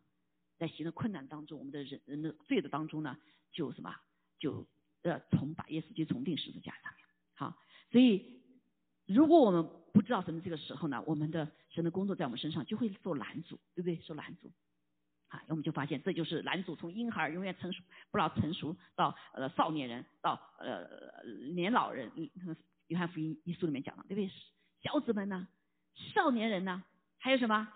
在行的困难当中，我们的人人的罪的当中呢就什么？就呃，从把耶稣基督从定十字架上面，好，所以如果我们不知道什么这个时候呢，我们的神的工作在我们身上就会受拦阻，对不对？受拦阻，啊，我们就发现这就是拦阻，从婴孩永远成熟，不知道成熟到呃少年人，到呃年老人，约翰福音一书里面讲了，对不对？小子们呢，少年人呢，还有什么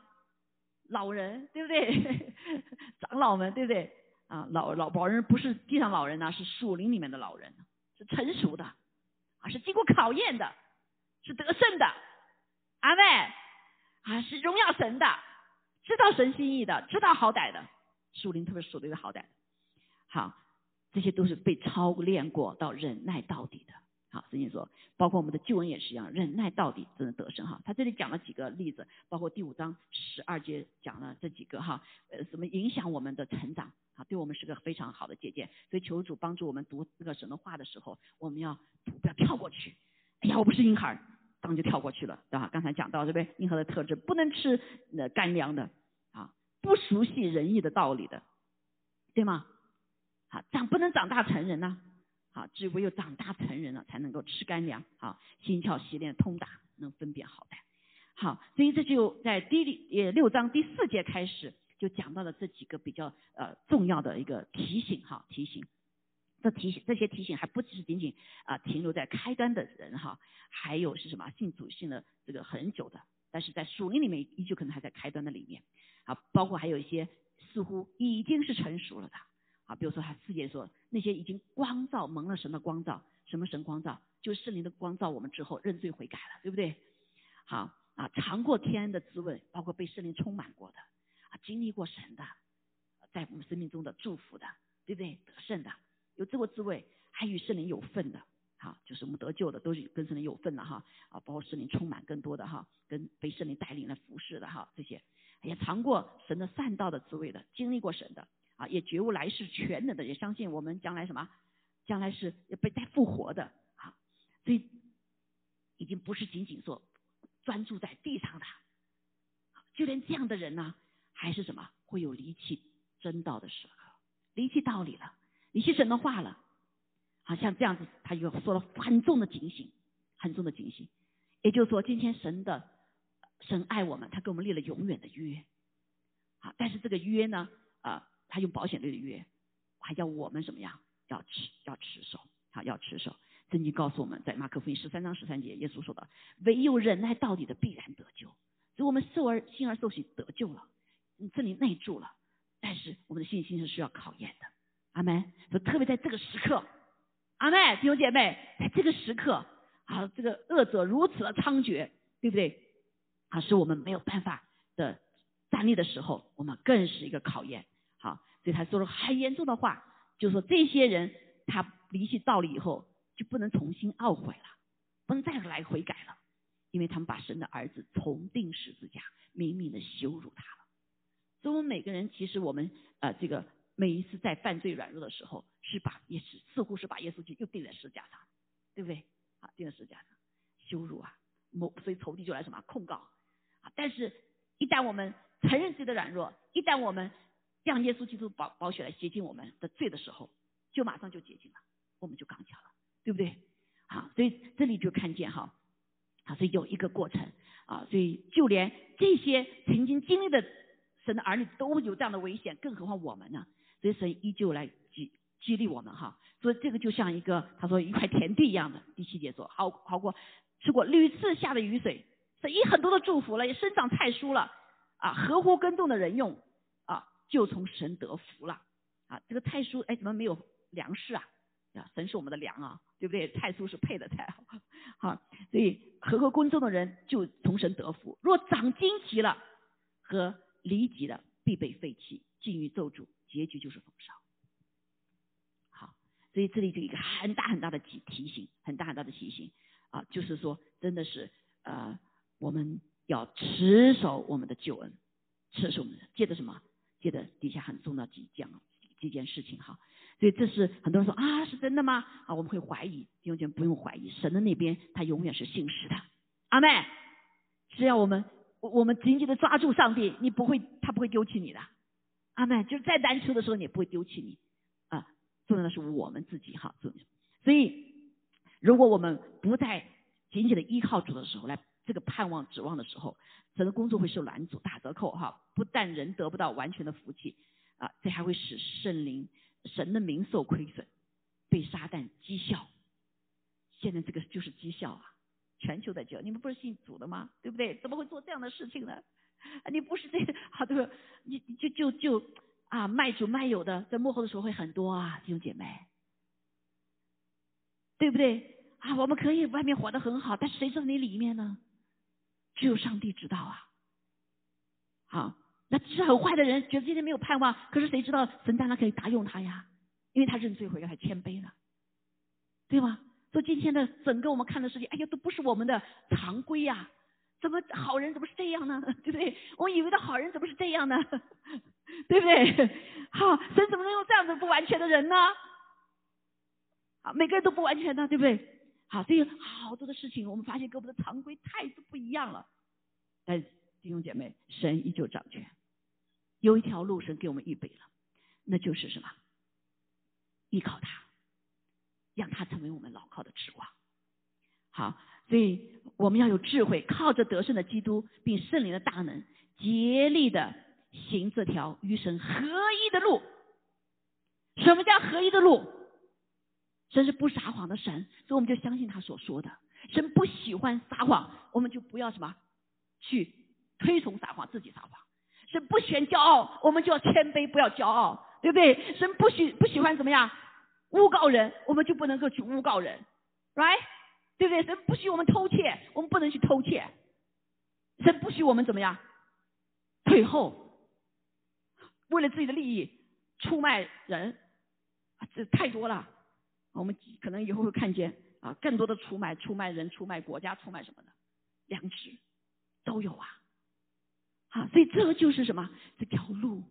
老人，对不对？长老们，对不对？啊，老老老人不是地上老人呐，是树林里面的老人，是成熟的，啊，是经过考验的，是得胜的，阿妹，啊，是荣耀神的，知道神心意的，知道好歹的，树林特别属灵的好歹，好，这些都是被操练过到忍耐到底的。好，圣经说，包括我们的救恩也是一样，忍耐到底，真的得胜哈。他这里讲了几个例子，包括第五章十二节讲了这几个哈，呃，什么影响我们的成长啊，对我们是个非常好的借鉴。所以求主帮助我们读这个神的话的时候，我们要不要跳过去？哎呀，我不是婴孩，当就跳过去了，对吧？刚才讲到这边婴孩的特质，不能吃那干粮的啊，不熟悉仁义的道理的，对吗？啊，长不能长大成人呢？好，只唯有长大成人了，才能够吃干粮。好，心窍习练通达，能分辨好歹。好，所以这就在第六章第四节开始就讲到了这几个比较呃重要的一个提醒。哈，提醒。这提醒这些提醒还不只是仅仅啊停留在开端的人哈，还有是什么信主信了这个很久的，但是在属灵里面依旧可能还在开端的里面。啊，包括还有一些似乎已经是成熟了的，比如说他世界说那些已经光照蒙了神的光照，什么神光照？就是圣灵的光照我们之后认罪悔改了，对不对？好啊，尝过天恩的滋味，包括被圣灵充满过的，啊，经历过神的，在我们生命中的祝福的，对不对？得胜的，有这个滋味，还与圣灵有份的，好，就是我们得救的都是跟圣灵有份的哈，啊，包括圣灵充满更多的哈，跟被圣灵带领来服侍的哈，这些也尝过神的善道的滋味的，经历过神的，啊，也觉悟来世全能的，也相信我们将来什么，将来是被再复活的啊。所以，已经不是仅仅说专注在地上的，就连这样的人呢，还是什么会有离弃真道的时刻，离弃道理了，离弃神的话了，好像这样子，他又说了很重的警醒，很重的警醒。也就是说，今天神的神爱我们，他给我们立了永远的约，啊，但是这个约呢，啊，他用保险立的约，还叫我们什么样？要持，要持守，好，要持守。圣经告诉我们在马可福音十三章十三节，耶稣说的：“唯有忍耐到底的，必然得救。”所以，我们受而心而受洗得救了，你这里内住了。但是，我们的信心是需要考验的。阿门。说特别在这个时刻，阿门，弟兄姐妹，在这个时刻，啊，这个恶者如此的猖獗，对不对？啊，是我们没有办法的站立的时候，我们更是一个考验。好，所以他说了很严重的话，就说这些人他离弃道理以后。就不能重新懊悔了，不能再来悔改了，因为他们把神的儿子重定十字架，明明的羞辱他了。所以，我们每个人其实我们呃，这个每一次在犯罪软弱的时候，是把也是似乎是把耶稣基督又钉在十字架上，对不对？啊，钉在十字架上，羞辱啊，某所以仇敌就来什么控告啊。但是，一旦我们承认自己的软弱，一旦我们让耶稣基督保保血来洁净我们的罪的时候，就马上就洁净了，我们就刚强了。对不对？好，所以这里就看见哈，啊，所以有一个过程啊，所以就连这些曾经经历的神的儿女都有这样的危险，更何况我们呢？所以神依旧来激激励我们哈。所以这个就像一个他说一块田地一样的，第七节说好好过吃过屡次下的雨水，神以很多的祝福了，也生长菜蔬了啊，合乎耕种的人用，就从神得福了啊。这个菜蔬哎，怎么没有粮食啊？啊，神是我们的粮啊，对不对？菜蔬是配的菜，好，所以合合宫中的人就从神得福。若长荆棘了和离棘了，必被废弃，禁于咒诅，结局就是焚烧。好，所以这里就一个很大很大的提提醒，很大很大的提醒啊，就是说，真的是呃，我们要持守我们的救恩，持守我们的，接着什么？接着底下很重要几讲几件事情哈。所以这是很多人说啊，是真的吗？啊，我们会怀疑，弟兄姐妹不用怀疑，神的那边他永远是信实的。阿妹，只要我们我们紧紧的抓住上帝，你不会他不会丢弃你的。阿妹，就是在难处的时候，你也不会丢弃你啊。重要的是我们自己哈，所以如果我们不再紧紧的依靠主的时候，来这个盼望指望的时候，整个工作会受拦阻打折扣哈。不但人得不到完全的福气啊，这还会使圣灵。神的名受亏损，被撒旦讥笑。现在这个就是讥笑啊！全球在叫，你们不是信主的吗？对不对？怎么会做这样的事情呢？你不是这个好多，你就就就啊卖主卖友的，在幕后的时候会很多啊，弟兄姐妹，对不对？啊，我们可以外面活得很好，但是谁知道你里面呢？只有上帝知道啊。好。那其实很坏的人，觉得今天没有盼望。可是谁知道神当然可以答用他呀？因为他认罪悔改，他谦卑了，对吗？所以今天的整个我们看的世界，哎呀，都不是我们的常规呀！怎么好人怎么是这样呢？对不对？我以为的好人怎么是这样呢？对不对？好，神怎么能用这样子不完全的人呢？好，每个人都不完全的，对不对？好，所以好多的事情，我们发现跟我们的常规态度不一样了。但弟兄姐妹，神依旧掌权。有一条路，神给我们预备了，那就是什么？依靠他，让他成为我们牢靠的指望。好，所以我们要有智慧，靠着得胜的基督，并圣灵的大能，竭力的行这条与神合一的路。什么叫合一的路？神是不撒谎的神，所以我们就相信他所说的。神不喜欢撒谎，我们就不要什么去推崇撒谎，自己撒谎。神不喜欢骄傲，我们就要谦卑，不要骄傲，对不对？神不喜不喜欢怎么样？诬告人，我们就不能够去诬告人，right？对不对？神不许我们偷窃，我们不能去偷窃。神不许我们怎么样？退后，为了自己的利益出卖人，这太多了。我们可能以后会看见啊，更多的出卖、出卖人、出卖国家、出卖什么的，良知都有啊。啊，所以这个就是什么？这条路，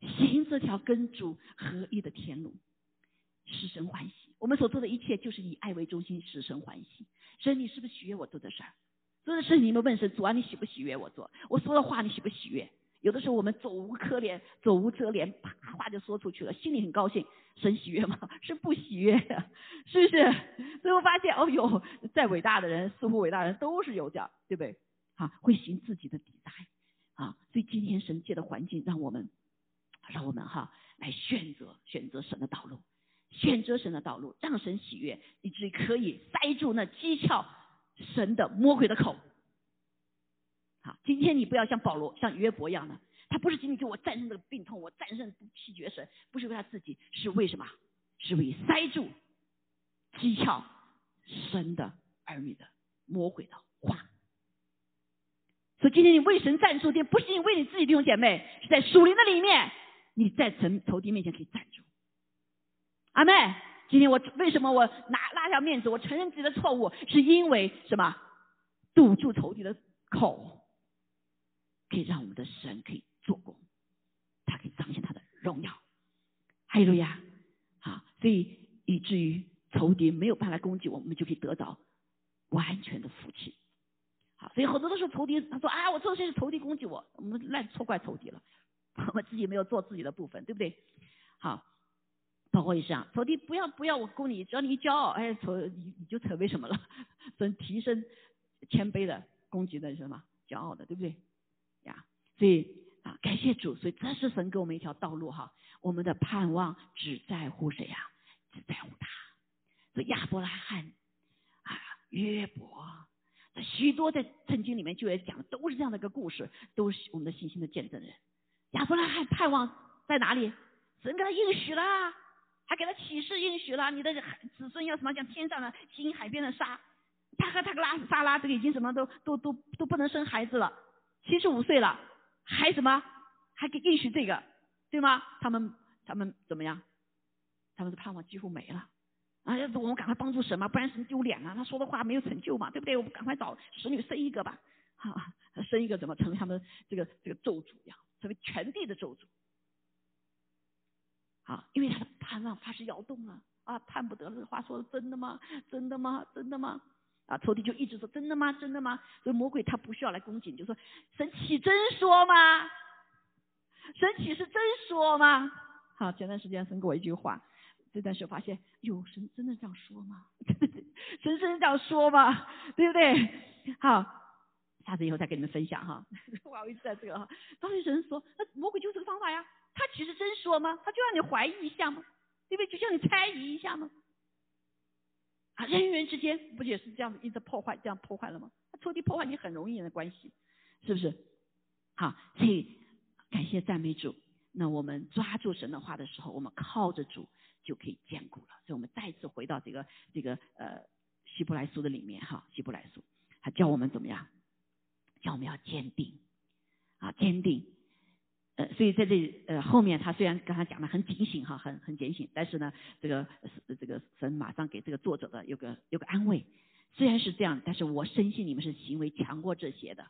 行这条跟主合一的天路。使神欢喜，我们所做的一切就是以爱为中心，使神欢喜。神，你是不是喜悦我做的事儿？做的事你们问神，主啊，你喜不喜悦我做？我说的话你喜不喜悦？有的时候我们走无可怜，走无遮脸，啪话就说出去了，心里很高兴。神喜悦吗？是不喜悦的，是不是？最后发现，哦呦，再伟大的人，似乎伟大人都是有点，对不对？啊，会行自己的底灾啊。所以今天神界的环境，让我们，让我们哈来选择选择神的道路。选择神的道路，让神喜悦，以至于可以塞住那讥诮神的魔鬼的口。好，今天你不要像保罗、像约伯一样的，他不是仅仅就我战胜这个病痛，我战胜气绝神，不是为他自己，是为什么？是为塞住讥诮神的儿女的魔鬼的话。所以今天你为神站住，天不是因为你自己弟兄姐妹，是在属灵的里面，你在神仇敌面前可以站住。阿妹，今天我为什么我拿拉下面子，我承认自己的错误，是因为什么？堵住仇敌的口，可以让我们的神可以做工，他可以彰显他的荣耀。哈利路亚！好，所以以至于仇敌没有办法攻击我们，我们就可以得到完全的福气。好，所以很多都是仇敌，他说啊，我做的事是仇敌攻击我，我们赖错怪仇敌了，我们自己没有做自己的部分，对不对？好。包括一样，仇敌不要不要我攻你，只要你一骄傲，哎，仇你你就成为什么了？能提升谦卑的攻击的是什么骄傲的，对不对？呀，所以啊，感谢主，所以这是神给我们一条道路哈。我们的盼望只在乎谁呀？只在乎他。所以亚伯拉罕啊，约伯，这许多在圣经里面就也讲的，都是这样的一个故事，都是我们的信心的见证人。亚伯拉罕盼望在哪里？神给他应许了。还给他启示应许了，你的子孙要什么？像天上的星，海边的沙。他和他个拉萨拉这个已经什么都都都都不能生孩子了，七十五岁了，还什么？还给应许这个，对吗？他们他们怎么样？他们的盼望几乎没了。啊，要是我们赶快帮助神嘛，不然神丢脸了。他说的话没有成就嘛，对不对？我们赶快找使女生一个吧，哈，生一个怎么成为他们这个这个咒诅呀？成为全地的咒诅。啊，因为他的盼望发是摇动了啊，盼不得了。这话说的真的吗？真的吗？真的吗？啊，仇敌就一直说真的吗？真的吗？所以魔鬼他不需要来攻击，就说神启真说吗？神启是真说吗？好，前段时间神给我一句话，这段时候发现，哟，神真的这样说吗？神真的这样说吗？对不对？好，下次以后再跟你们分享哈。我一直在这个哈，当时神说，那魔鬼就这个方法呀。他其实真说吗？他就让你怀疑一下吗？对不对？就像你猜疑一下吗？啊，人与人之间不也是这样子一直破坏，这样破坏了吗？抽屉破坏你很容易的关系，是不是？好，所以感谢赞美主。那我们抓住神的话的时候，我们靠着主就可以坚固了。所以我们再次回到这个这个呃希伯来书的里面哈，希伯来书他教我们怎么样？教我们要坚定啊，坚定。呃，所以在这呃后面，他虽然刚才讲的很警醒哈，很很警醒，但是呢，这个这个神马上给这个作者的有个有个安慰，虽然是这样，但是我深信你们是行为强过这些的，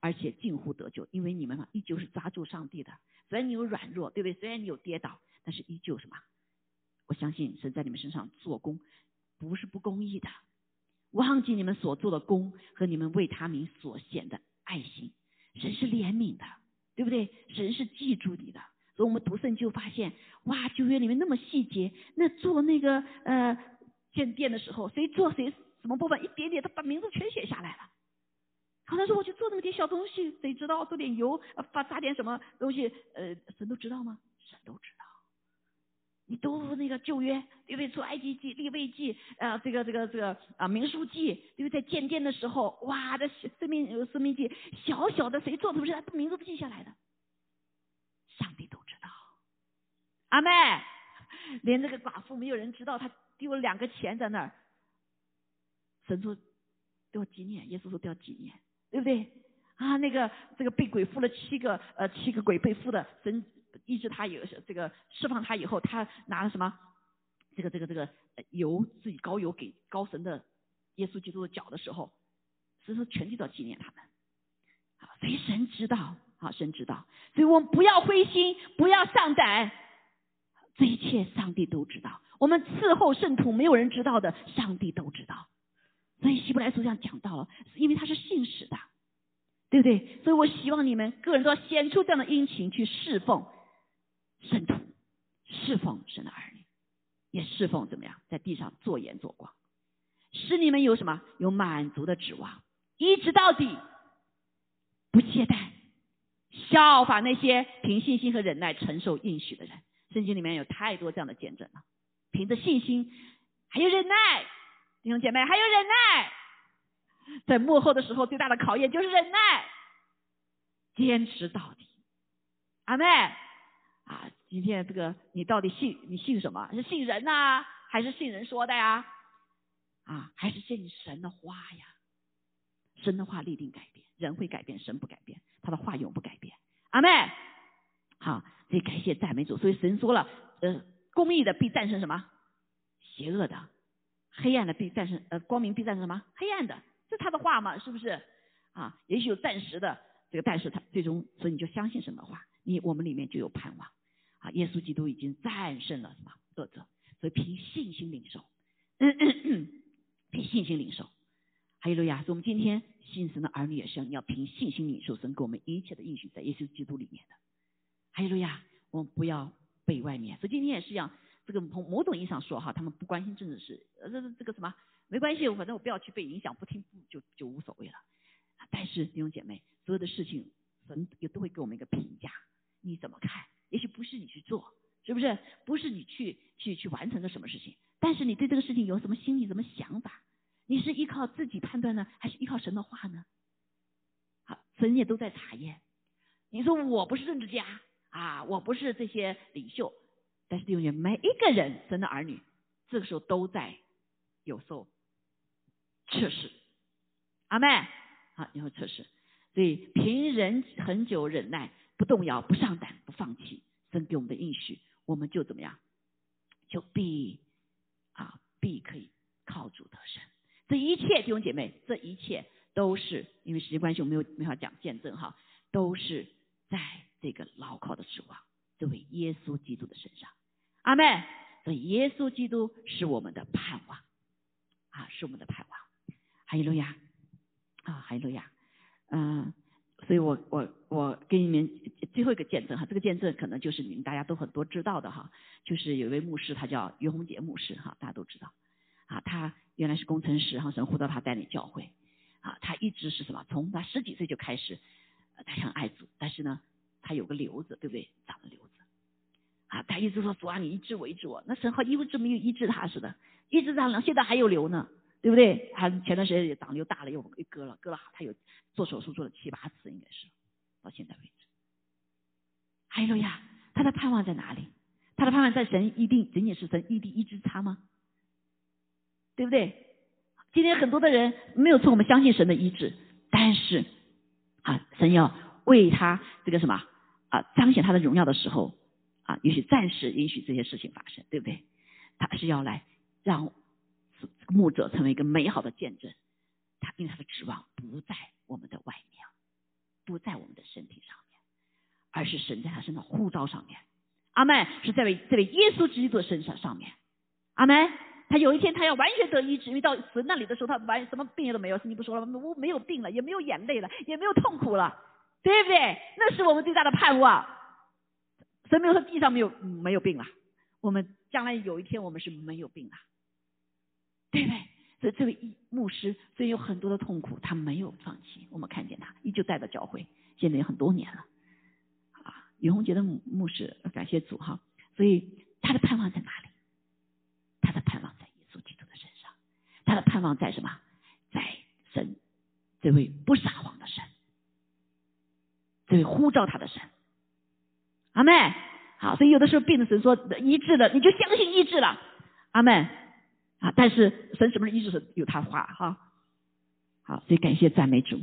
而且近乎得救，因为你们嘛依旧是抓住上帝的，虽然你有软弱，对不对？虽然你有跌倒，但是依旧什么？我相信神在你们身上做工，不是不公义的，忘记你们所做的功和你们为他名所显的爱心，神是怜悯的。对不对？神是记住你的，所以我们读圣经就发现，哇，旧约里面那么细节，那做那个呃建殿的时候，谁做谁什么部分，一点点，他把名字全写下来了。可能说我去做那么点小东西，谁知道？做点油，发撒点什么东西，呃，神都知道吗？神都知道。你都那个旧约，对不对？出埃及记、立位记，呃，这个这个这个啊，民书记，因为在建殿的时候，哇，这生命有生命记，小小的谁做的不是，他名字不记下来的，上帝都知道。阿妹，连这个寡妇没有人知道，他丢了两个钱在那儿，神说掉纪念，耶稣说掉纪念，对不对？啊，那个这个被鬼附了七个，呃，七个鬼被附的神。医治他有，这个释放他以后，他拿了什么？这个这个这个油自己膏油给高神的耶稣基督的脚的时候，所以说全地都要纪念他们。啊，所以神知道，啊，神知道，所以我们不要灰心，不要丧胆，这一切上帝都知道。我们伺候圣徒，没有人知道的，上帝都知道。所以希伯来书上讲到了，因为他是信使的。对不对？所以我希望你们个人都要显出这样的殷勤去侍奉圣徒，侍奉神的儿女，也侍奉怎么样，在地上做盐做光，使你们有什么？有满足的指望，一直到底，不懈怠，效法那些凭信心和忍耐承受应许的人。圣经里面有太多这样的见证了，凭着信心，还有忍耐，弟兄姐妹，还有忍耐。在幕后的时候，最大的考验就是忍耐，坚持到底。阿妹啊，今天这个你到底信你信什么？是信人呐，还是信人说的呀？啊，还是信神的话呀？神的话立定改变，人会改变，神不改变，他的话永不改变。阿妹，好，所以感谢赞美主。所以神说了，呃，公义的必战胜什么？邪恶的，黑暗的必战胜呃，光明必战胜什么？黑暗的。是他的话嘛？是不是？啊，也许有暂时的这个，但是他最终，所以你就相信什么话？你我们里面就有盼望。耶稣基督已经战胜了什么恶者？所以凭信心领受，凭信心领受。还有路亚，所以我们今天信神的儿女也是，要凭信心领受神给我们一切的应许，在耶稣基督里面的。还有路亚，我们不要被外面。所以今天也是一样，这个从某种意义上说哈，他们不关心政治事，呃，这这个什么？没关系，反正我不要去被影响，不听不就就无所谓了。但是弟兄姐妹，所有的事情神也都会给我们一个评价，你怎么看？也许不是你去做，是不是？不是你去去去完成的什么事情？但是你对这个事情有什么心理、什么想法？你是依靠自己判断呢，还是依靠神的话呢？好，神也都在查验。你说我不是政治家啊，我不是这些领袖，但是弟兄姐妹，每一个人神的儿女，这个时候都在有受。测试，阿妹，好，你会测试，所以凭人很久忍耐，不动摇，不上胆，不放弃，神给我们的应许，我们就怎么样，就必啊必可以靠主得胜。这一切弟兄姐妹，这一切都是因为时间关系，我没有没法讲见证哈，都是在这个牢靠的指望这位耶稣基督的身上。阿妹，所以耶稣基督是我们的盼望，啊，是我们的盼望。哈利路亚，啊，哈利路亚，嗯，所以我我我给你们最后一个见证哈，这个见证可能就是你们大家都很多知道的哈，就是有一位牧师，他叫于洪杰牧师哈，大家都知道，啊，他原来是工程师哈，神呼召他带领教会，啊，他一直是什么？从他十几岁就开始，他很爱主，但是呢，他有个瘤子，对不对？长了瘤子，啊，他一直说主啊，你医治我，医治我，那神好医治没有医治他似的，医治他了，现在还有瘤呢。对不对？他前段时间也长得又大了，又又割了，割了他有做手术做了七八次，应该是到现在为止。还有呀，他的盼望在哪里？他的盼望在神一定仅仅是神一定医治他吗？对不对？今天很多的人没有错，我们相信神的医治，但是啊，神要为他这个什么啊彰显他的荣耀的时候啊，允许暂时允许这些事情发生，对不对？他是要来让。牧者成为一个美好的见证，他因为他的指望不在我们的外面，不在我们的身体上面，而是神在他身上呼召上面。阿门，是在位这位耶稣基督的身上上面。阿门。他有一天他要完全得医治，因为到神那里的时候，他完什么病也都没有。圣经不说了？我没有病了，也没有眼泪了，也没有痛苦了，对不对？那是我们最大的盼望。神没有说地上没有没有病了，我们将来有一天我们是没有病了。对不对？所以这位牧师虽然有很多的痛苦，他没有放弃。我们看见他依旧带到教会，现在有很多年了。啊，于洪杰的牧牧师，感谢主哈。所以他的盼望在哪里？他的盼望在耶稣基督的身上。他的盼望在什么？在神这位不撒谎的神，这位呼召他的神。阿妹，好，所以有的时候病的神说医治了，你就相信医治了，阿门。啊，但是神什么时候医治是有他话哈。好，所以感谢赞美主。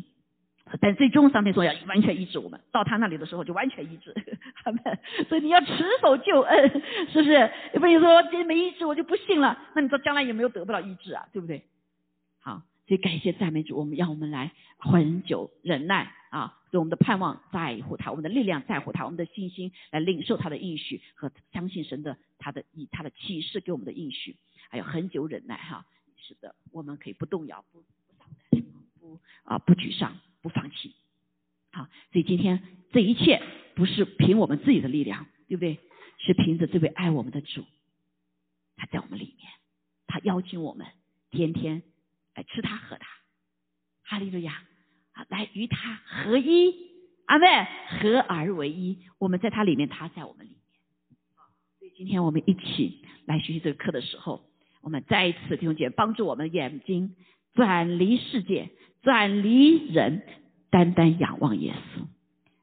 但最终上面说要完全医治我们，到他那里的时候就完全医治，所以你要持守救恩，是不是？有朋友说这没医治我就不信了，那你说将来有没有得不到医治啊？对不对？好，所以感谢赞美主，我们让我们来恒久忍耐啊，所以我们的盼望在乎他，我们的力量在乎他，我们的信心来领受他的应许和相信神的他的以他的启示给我们的应许，还有很久忍耐哈。是的，我们可以不动摇，不不，不啊不沮丧。不放弃，好，所以今天这一切不是凭我们自己的力量，对不对？是凭着这位爱我们的主，他在我们里面，他邀请我们天天来吃他喝他，哈利路亚，啊，来与他合一，阿妹合而为一，我们在他里面，他在我们里面。好所以今天我们一起来学习这个课的时候，我们再一次弟兄姐妹帮助我们眼睛转离世界。转离人，单单仰望耶稣。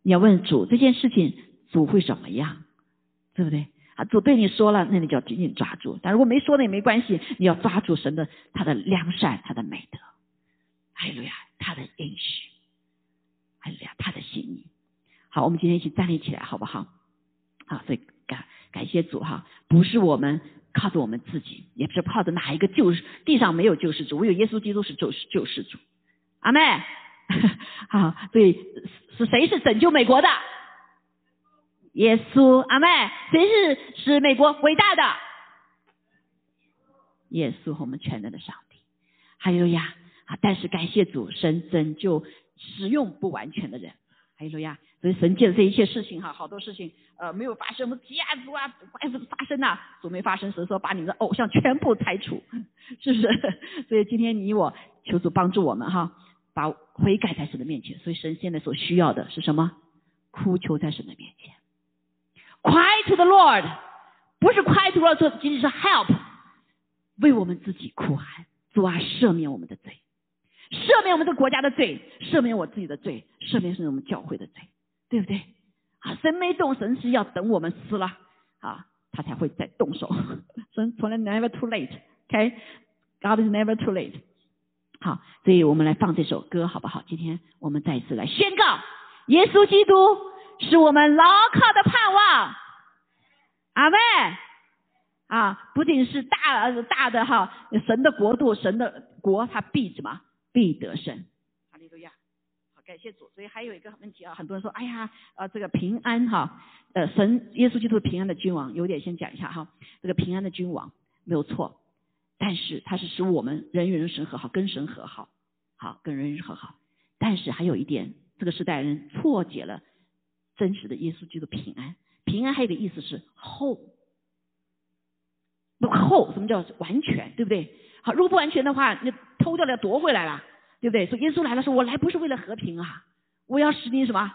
你要问主这件事情，主会怎么样？对不对？啊，主对你说了，那你就要紧紧抓住。但如果没说的也没关系，你要抓住神的他的良善，他的美德，还有呀，他的应许，还有呀，他的心意。好，我们今天一起站立起来，好不好？好，所以感感谢主哈，不是我们靠着我们自己，也不是靠着哪一个救世，地上没有救世主，唯有耶稣基督是救世救世主。阿妹，好，所以是谁是拯救美国的？耶稣，阿妹，谁是使美国伟大的？耶稣和我们全能的上帝。还有呀，啊，但是感谢主，神拯救使用不完全的人。还有呀，所以神借着这一切事情哈，好多事情呃没有发生，我们家族啊，还是发生呐，都没发生，神说把你的偶像全部拆除，是不是？所以今天你我求主帮助我们哈。把悔改在神的面前，所以神现在所需要的是什么？哭求在神的面前，Cry to the Lord，不是 Cry to the Lord，仅仅是 Help，为我们自己哭喊，主啊，赦免我们的罪，赦免我们这国家的罪，赦免我自己的罪，赦免是我们教会的罪，对不对？啊，神没动，神是要等我们死了啊，他才会再动手。神从来 never too late，OK，God is never too late。好，所以我们来放这首歌，好不好？今天我们再一次来宣告：耶稣基督是我们牢靠的盼望。阿妹啊，不仅是大大的哈，神的国度，神的国，他必什么？必得胜。感谢主。所以还有一个问题啊，很多人说：哎呀，呃，这个平安哈，呃，神耶稣基督平安的君王，有点先讲一下哈，这个平安的君王没有错。但是它是使我们人与人神和好，跟神和好，好跟人和好。但是还有一点，这个时代人错解了真实的耶稣基督平安。平安还有个意思是后，不后什么叫完全，对不对？好，如果不完全的话，那偷掉了要夺回来了，对不对？说耶稣来了，说我来不是为了和平啊，我要使你什么？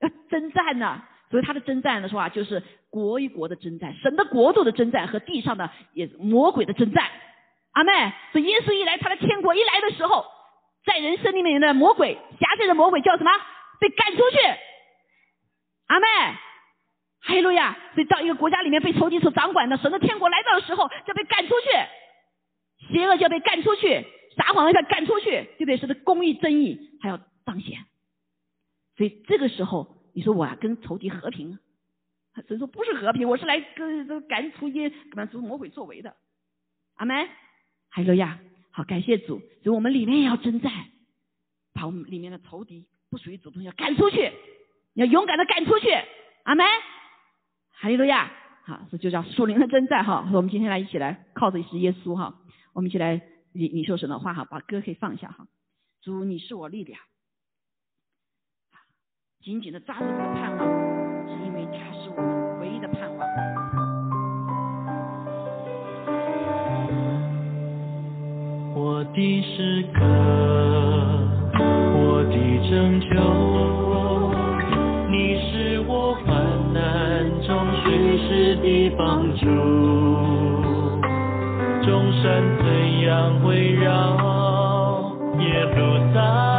要征战呢？所以他的征战的话，就是国与国的征战，神的国度的征战和地上的也魔鬼的征战。阿妹，所以耶稣一来，他的天国一来的时候，在人生里面的魔鬼辖制的魔鬼叫什么？被赶出去。阿妹，哈利路亚！所以到一个国家里面被仇敌所掌管的，神的天国来到的时候，就被赶出去，邪恶就要被赶出去，撒谎一下赶出去，对不对？是的，公义正义还要彰显。所以这个时候。你说我要跟仇敌和平，神说不是和平，我是来跟这赶出一赶出魔鬼作为的。阿门，哈利路亚，好，感谢主，所以我们里面也要征战，把我们里面的仇敌不属于主动要赶出去，你要勇敢的赶出去。阿门，哈利路亚，好，这就叫属灵的征战哈。我们今天来一起来靠着是耶稣哈，我们一起来你你说神的话哈，把歌可以放下哈。主，你是我力量。紧紧的抓住这个盼望，是因为他是我唯一的盼望。我的诗歌，我的拯救，你是我患难中随时的帮助。钟山怎样围绕？耶路撒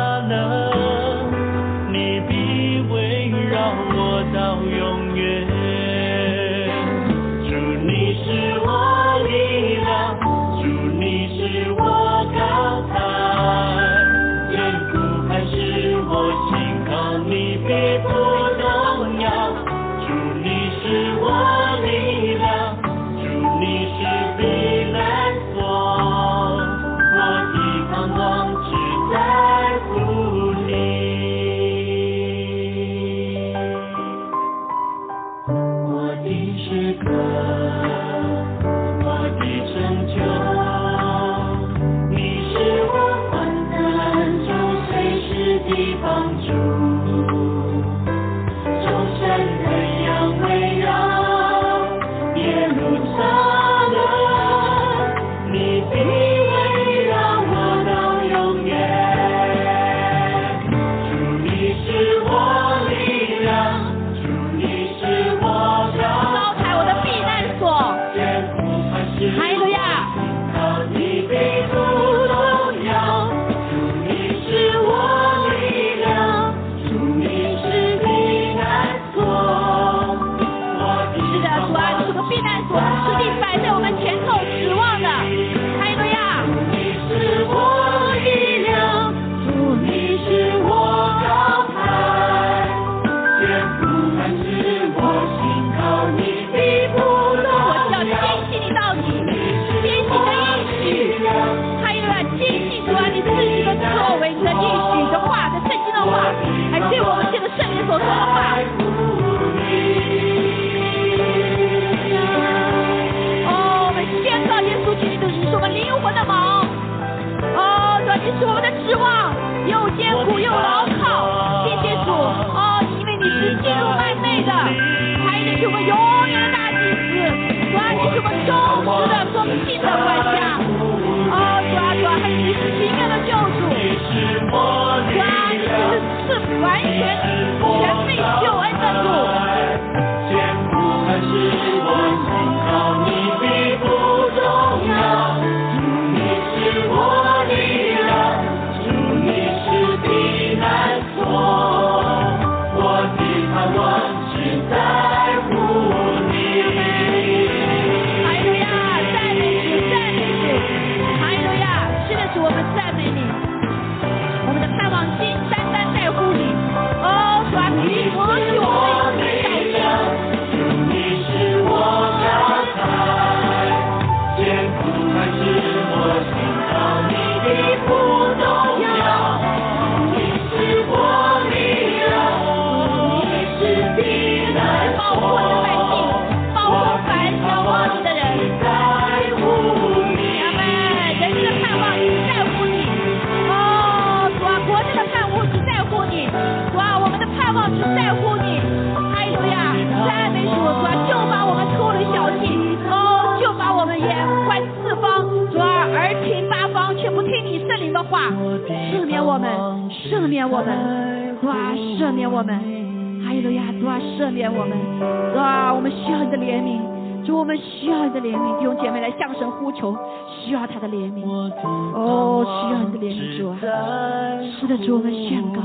怜悯，弟兄姐妹来向神呼求，需要他的怜悯，哦，需要你的怜悯，主啊，是的，主，我们宣告，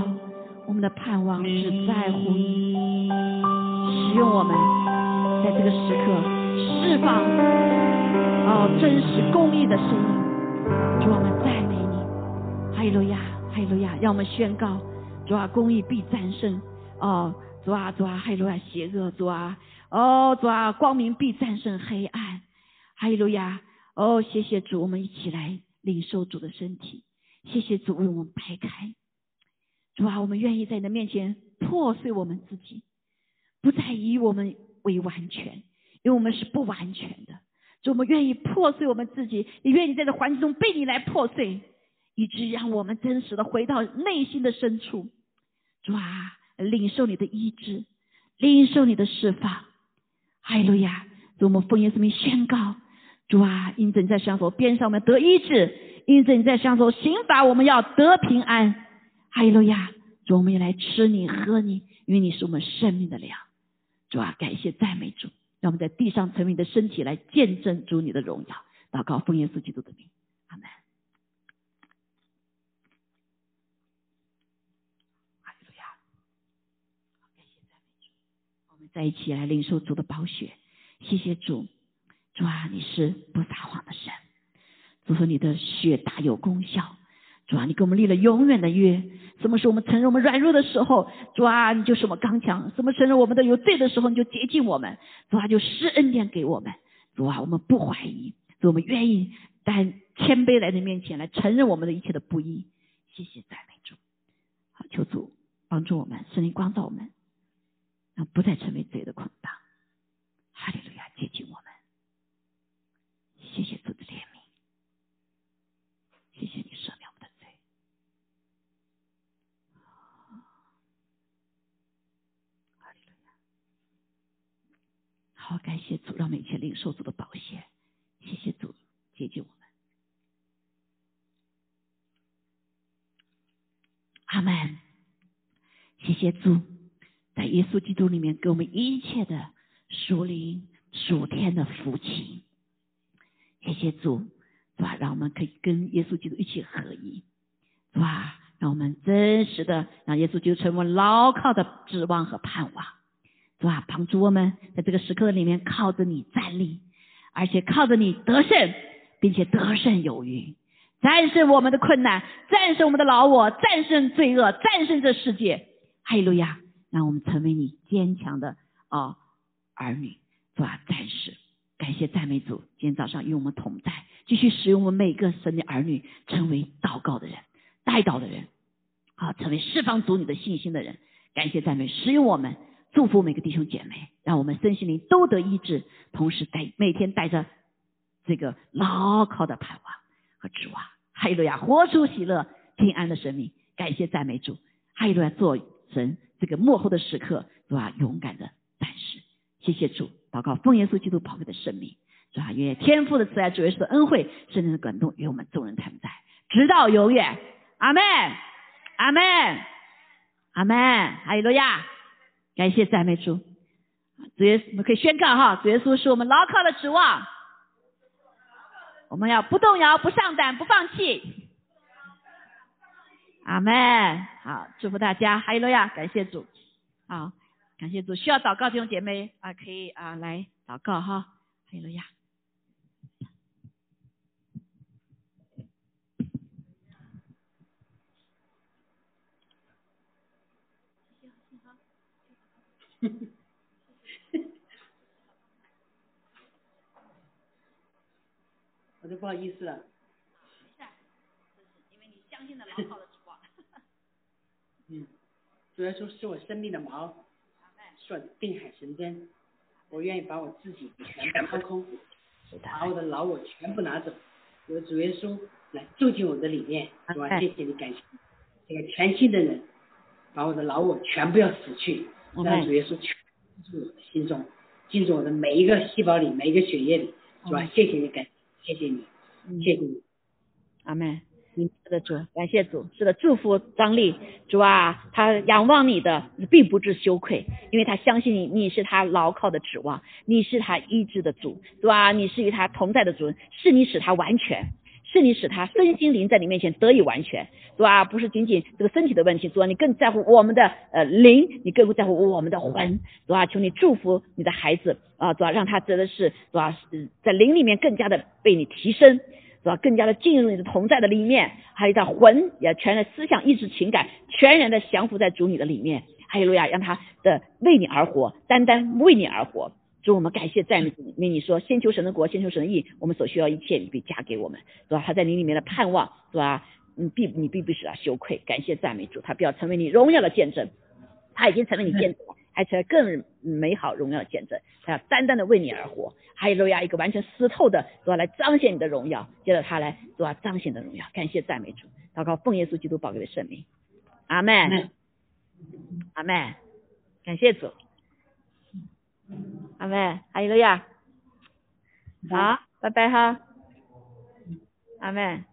我们的盼望只在乎你，使用我们，在这个时刻释放，哦，真实公义的声音，主，我们赞美你，哈利路亚，哈利路亚，让我们宣告，主啊，公义必战胜，哦，主啊，主啊，哈利路亚，邪恶，主啊。哦，主啊，光明必战胜黑暗，哈利路亚！哦，谢谢主，我们一起来领受主的身体，谢谢主为我们排开。主啊，我们愿意在你的面前破碎我们自己，不再以我们为完全，因为我们是不完全的。主，我们愿意破碎我们自己，也愿意在这环境中被你来破碎，以致让我们真实的回到内心的深处。主啊，领受你的医治，领受你的释放。哈利路亚！主，我们奉耶稣名宣告：主啊，因着你在上头边上，我们得医治；因着你在上头刑罚，我们要得平安。哈利路亚！主，我们也来吃你喝你，因为你是我们生命的粮。主啊，感谢赞美主，让我们在地上成为你的身体，来见证主你的荣耀。祷告奉耶稣基督的名，阿门。在一起来领受主的宝血，谢谢主，主啊，你是不撒谎的神，主说你的血大有功效，主啊，你给我们立了永远的约，什么时候我们承认我们软弱的时候，主啊，你就是我们刚强；什么承认我们的有罪的时候，你就接近我们，主啊，就施恩典给我们，主啊，我们不怀疑，主我们愿意在谦卑来的面前来承认我们的一切的不义，谢谢赞美主，好，求主帮助我们，圣灵光照我们。不再成为罪的捆绑，哈利路亚，接近我们，谢谢主的怜悯，谢谢你赦免我们的罪，好，感谢主，让每一切领受主的保险，谢谢主接近我们，阿门，谢谢主。在耶稣基督里面，给我们一切的属灵、属天的福气。谢谢主，是吧？让我们可以跟耶稣基督一起合一，是吧？让我们真实的让耶稣基督成为牢靠的指望和盼望，是吧？帮助我们在这个时刻里面靠着你站立，而且靠着你得胜，并且得胜有余，战胜我们的困难，战胜我们的老我，战胜罪恶，战胜这世界。哈利路亚！让我们成为你坚强的啊儿女，是吧？战士，感谢赞美主，今天早上与我们同在，继续使用我们每个神的儿女，成为祷告的人、带祷的人，啊，成为释放主你的信心的人。感谢赞美，使用我们，祝福每个弟兄姐妹，让我们身心灵都得医治，同时带每天带着这个牢靠的盼望和指望，哈利路亚，活出喜乐平安的生命。感谢赞美主，哈利路亚，做神。这个幕后的时刻，是吧？勇敢的战士，谢谢主，祷告奉耶稣基督宝贵的生命，是吧？愿天父的慈爱、主耶稣的恩惠、圣灵的感动与我们众人同在，直到永远。阿门，阿门，阿门。哈利路亚！感谢赞美主，主耶稣，我们可以宣告哈，主耶稣是我们牢靠的指望，我们要不动摇、不上胆、不放弃。阿门，好，祝福大家，哈利路亚，感谢主，好，感谢主，需要祷告弟兄姐妹啊，可以啊来祷告哈，哈利路亚。我都不好意思了。没事，因为你相信的牢靠的。嗯，主要说是我生命的锚，定海神针，我愿意把我自己全部掏空，把我的老我全部拿走，我的主耶稣来住进我的里面，是吧？谢谢你，感谢这个全新的人，把我的老我全部要死去，让主耶稣全住我的心中，进入我的每一个细胞里，每一个血液里，是吧？谢谢你，感谢谢你，谢谢你，阿妹。是的主，感谢主，是的，祝福张丽，主啊，他仰望你的，并不知羞愧，因为他相信你，你是他牢靠的指望，你是他医治的主，是吧？你是与他同在的主，是你使他完全，是你使他身心灵在你面前得以完全，是吧？不是仅仅这个身体的问题，主啊，你更在乎我们的呃灵，你更在乎我们的魂，是吧？求你祝福你的孩子啊，主啊，让他真的是，是吧？在灵里面更加的被你提升。是吧？更加的进入你的同在的里面，还有他魂也全然思想、意志、情感全然的降服在主你的里面。哈利路亚，让他的为你而活，单单为你而活。主，我们感谢赞美你。你说，先求神的国，先求神的义，我们所需要一切，你必加给我们，是吧？他在你里面的盼望，是吧？你，必你必不使他羞愧。感谢赞美主，他必要成为你荣耀的见证。他已经成为你见证。成为更美好荣耀的见证，他要单单的为你而活，还有路亚一个完全湿透的，主要？来彰显你的荣耀，接着他来，主要？彰显的荣耀，感谢赞美主，祷告奉耶稣基督宝贵的圣名，阿门，阿门，感谢主，阿门，还有路亚，好，拜拜哈，阿门。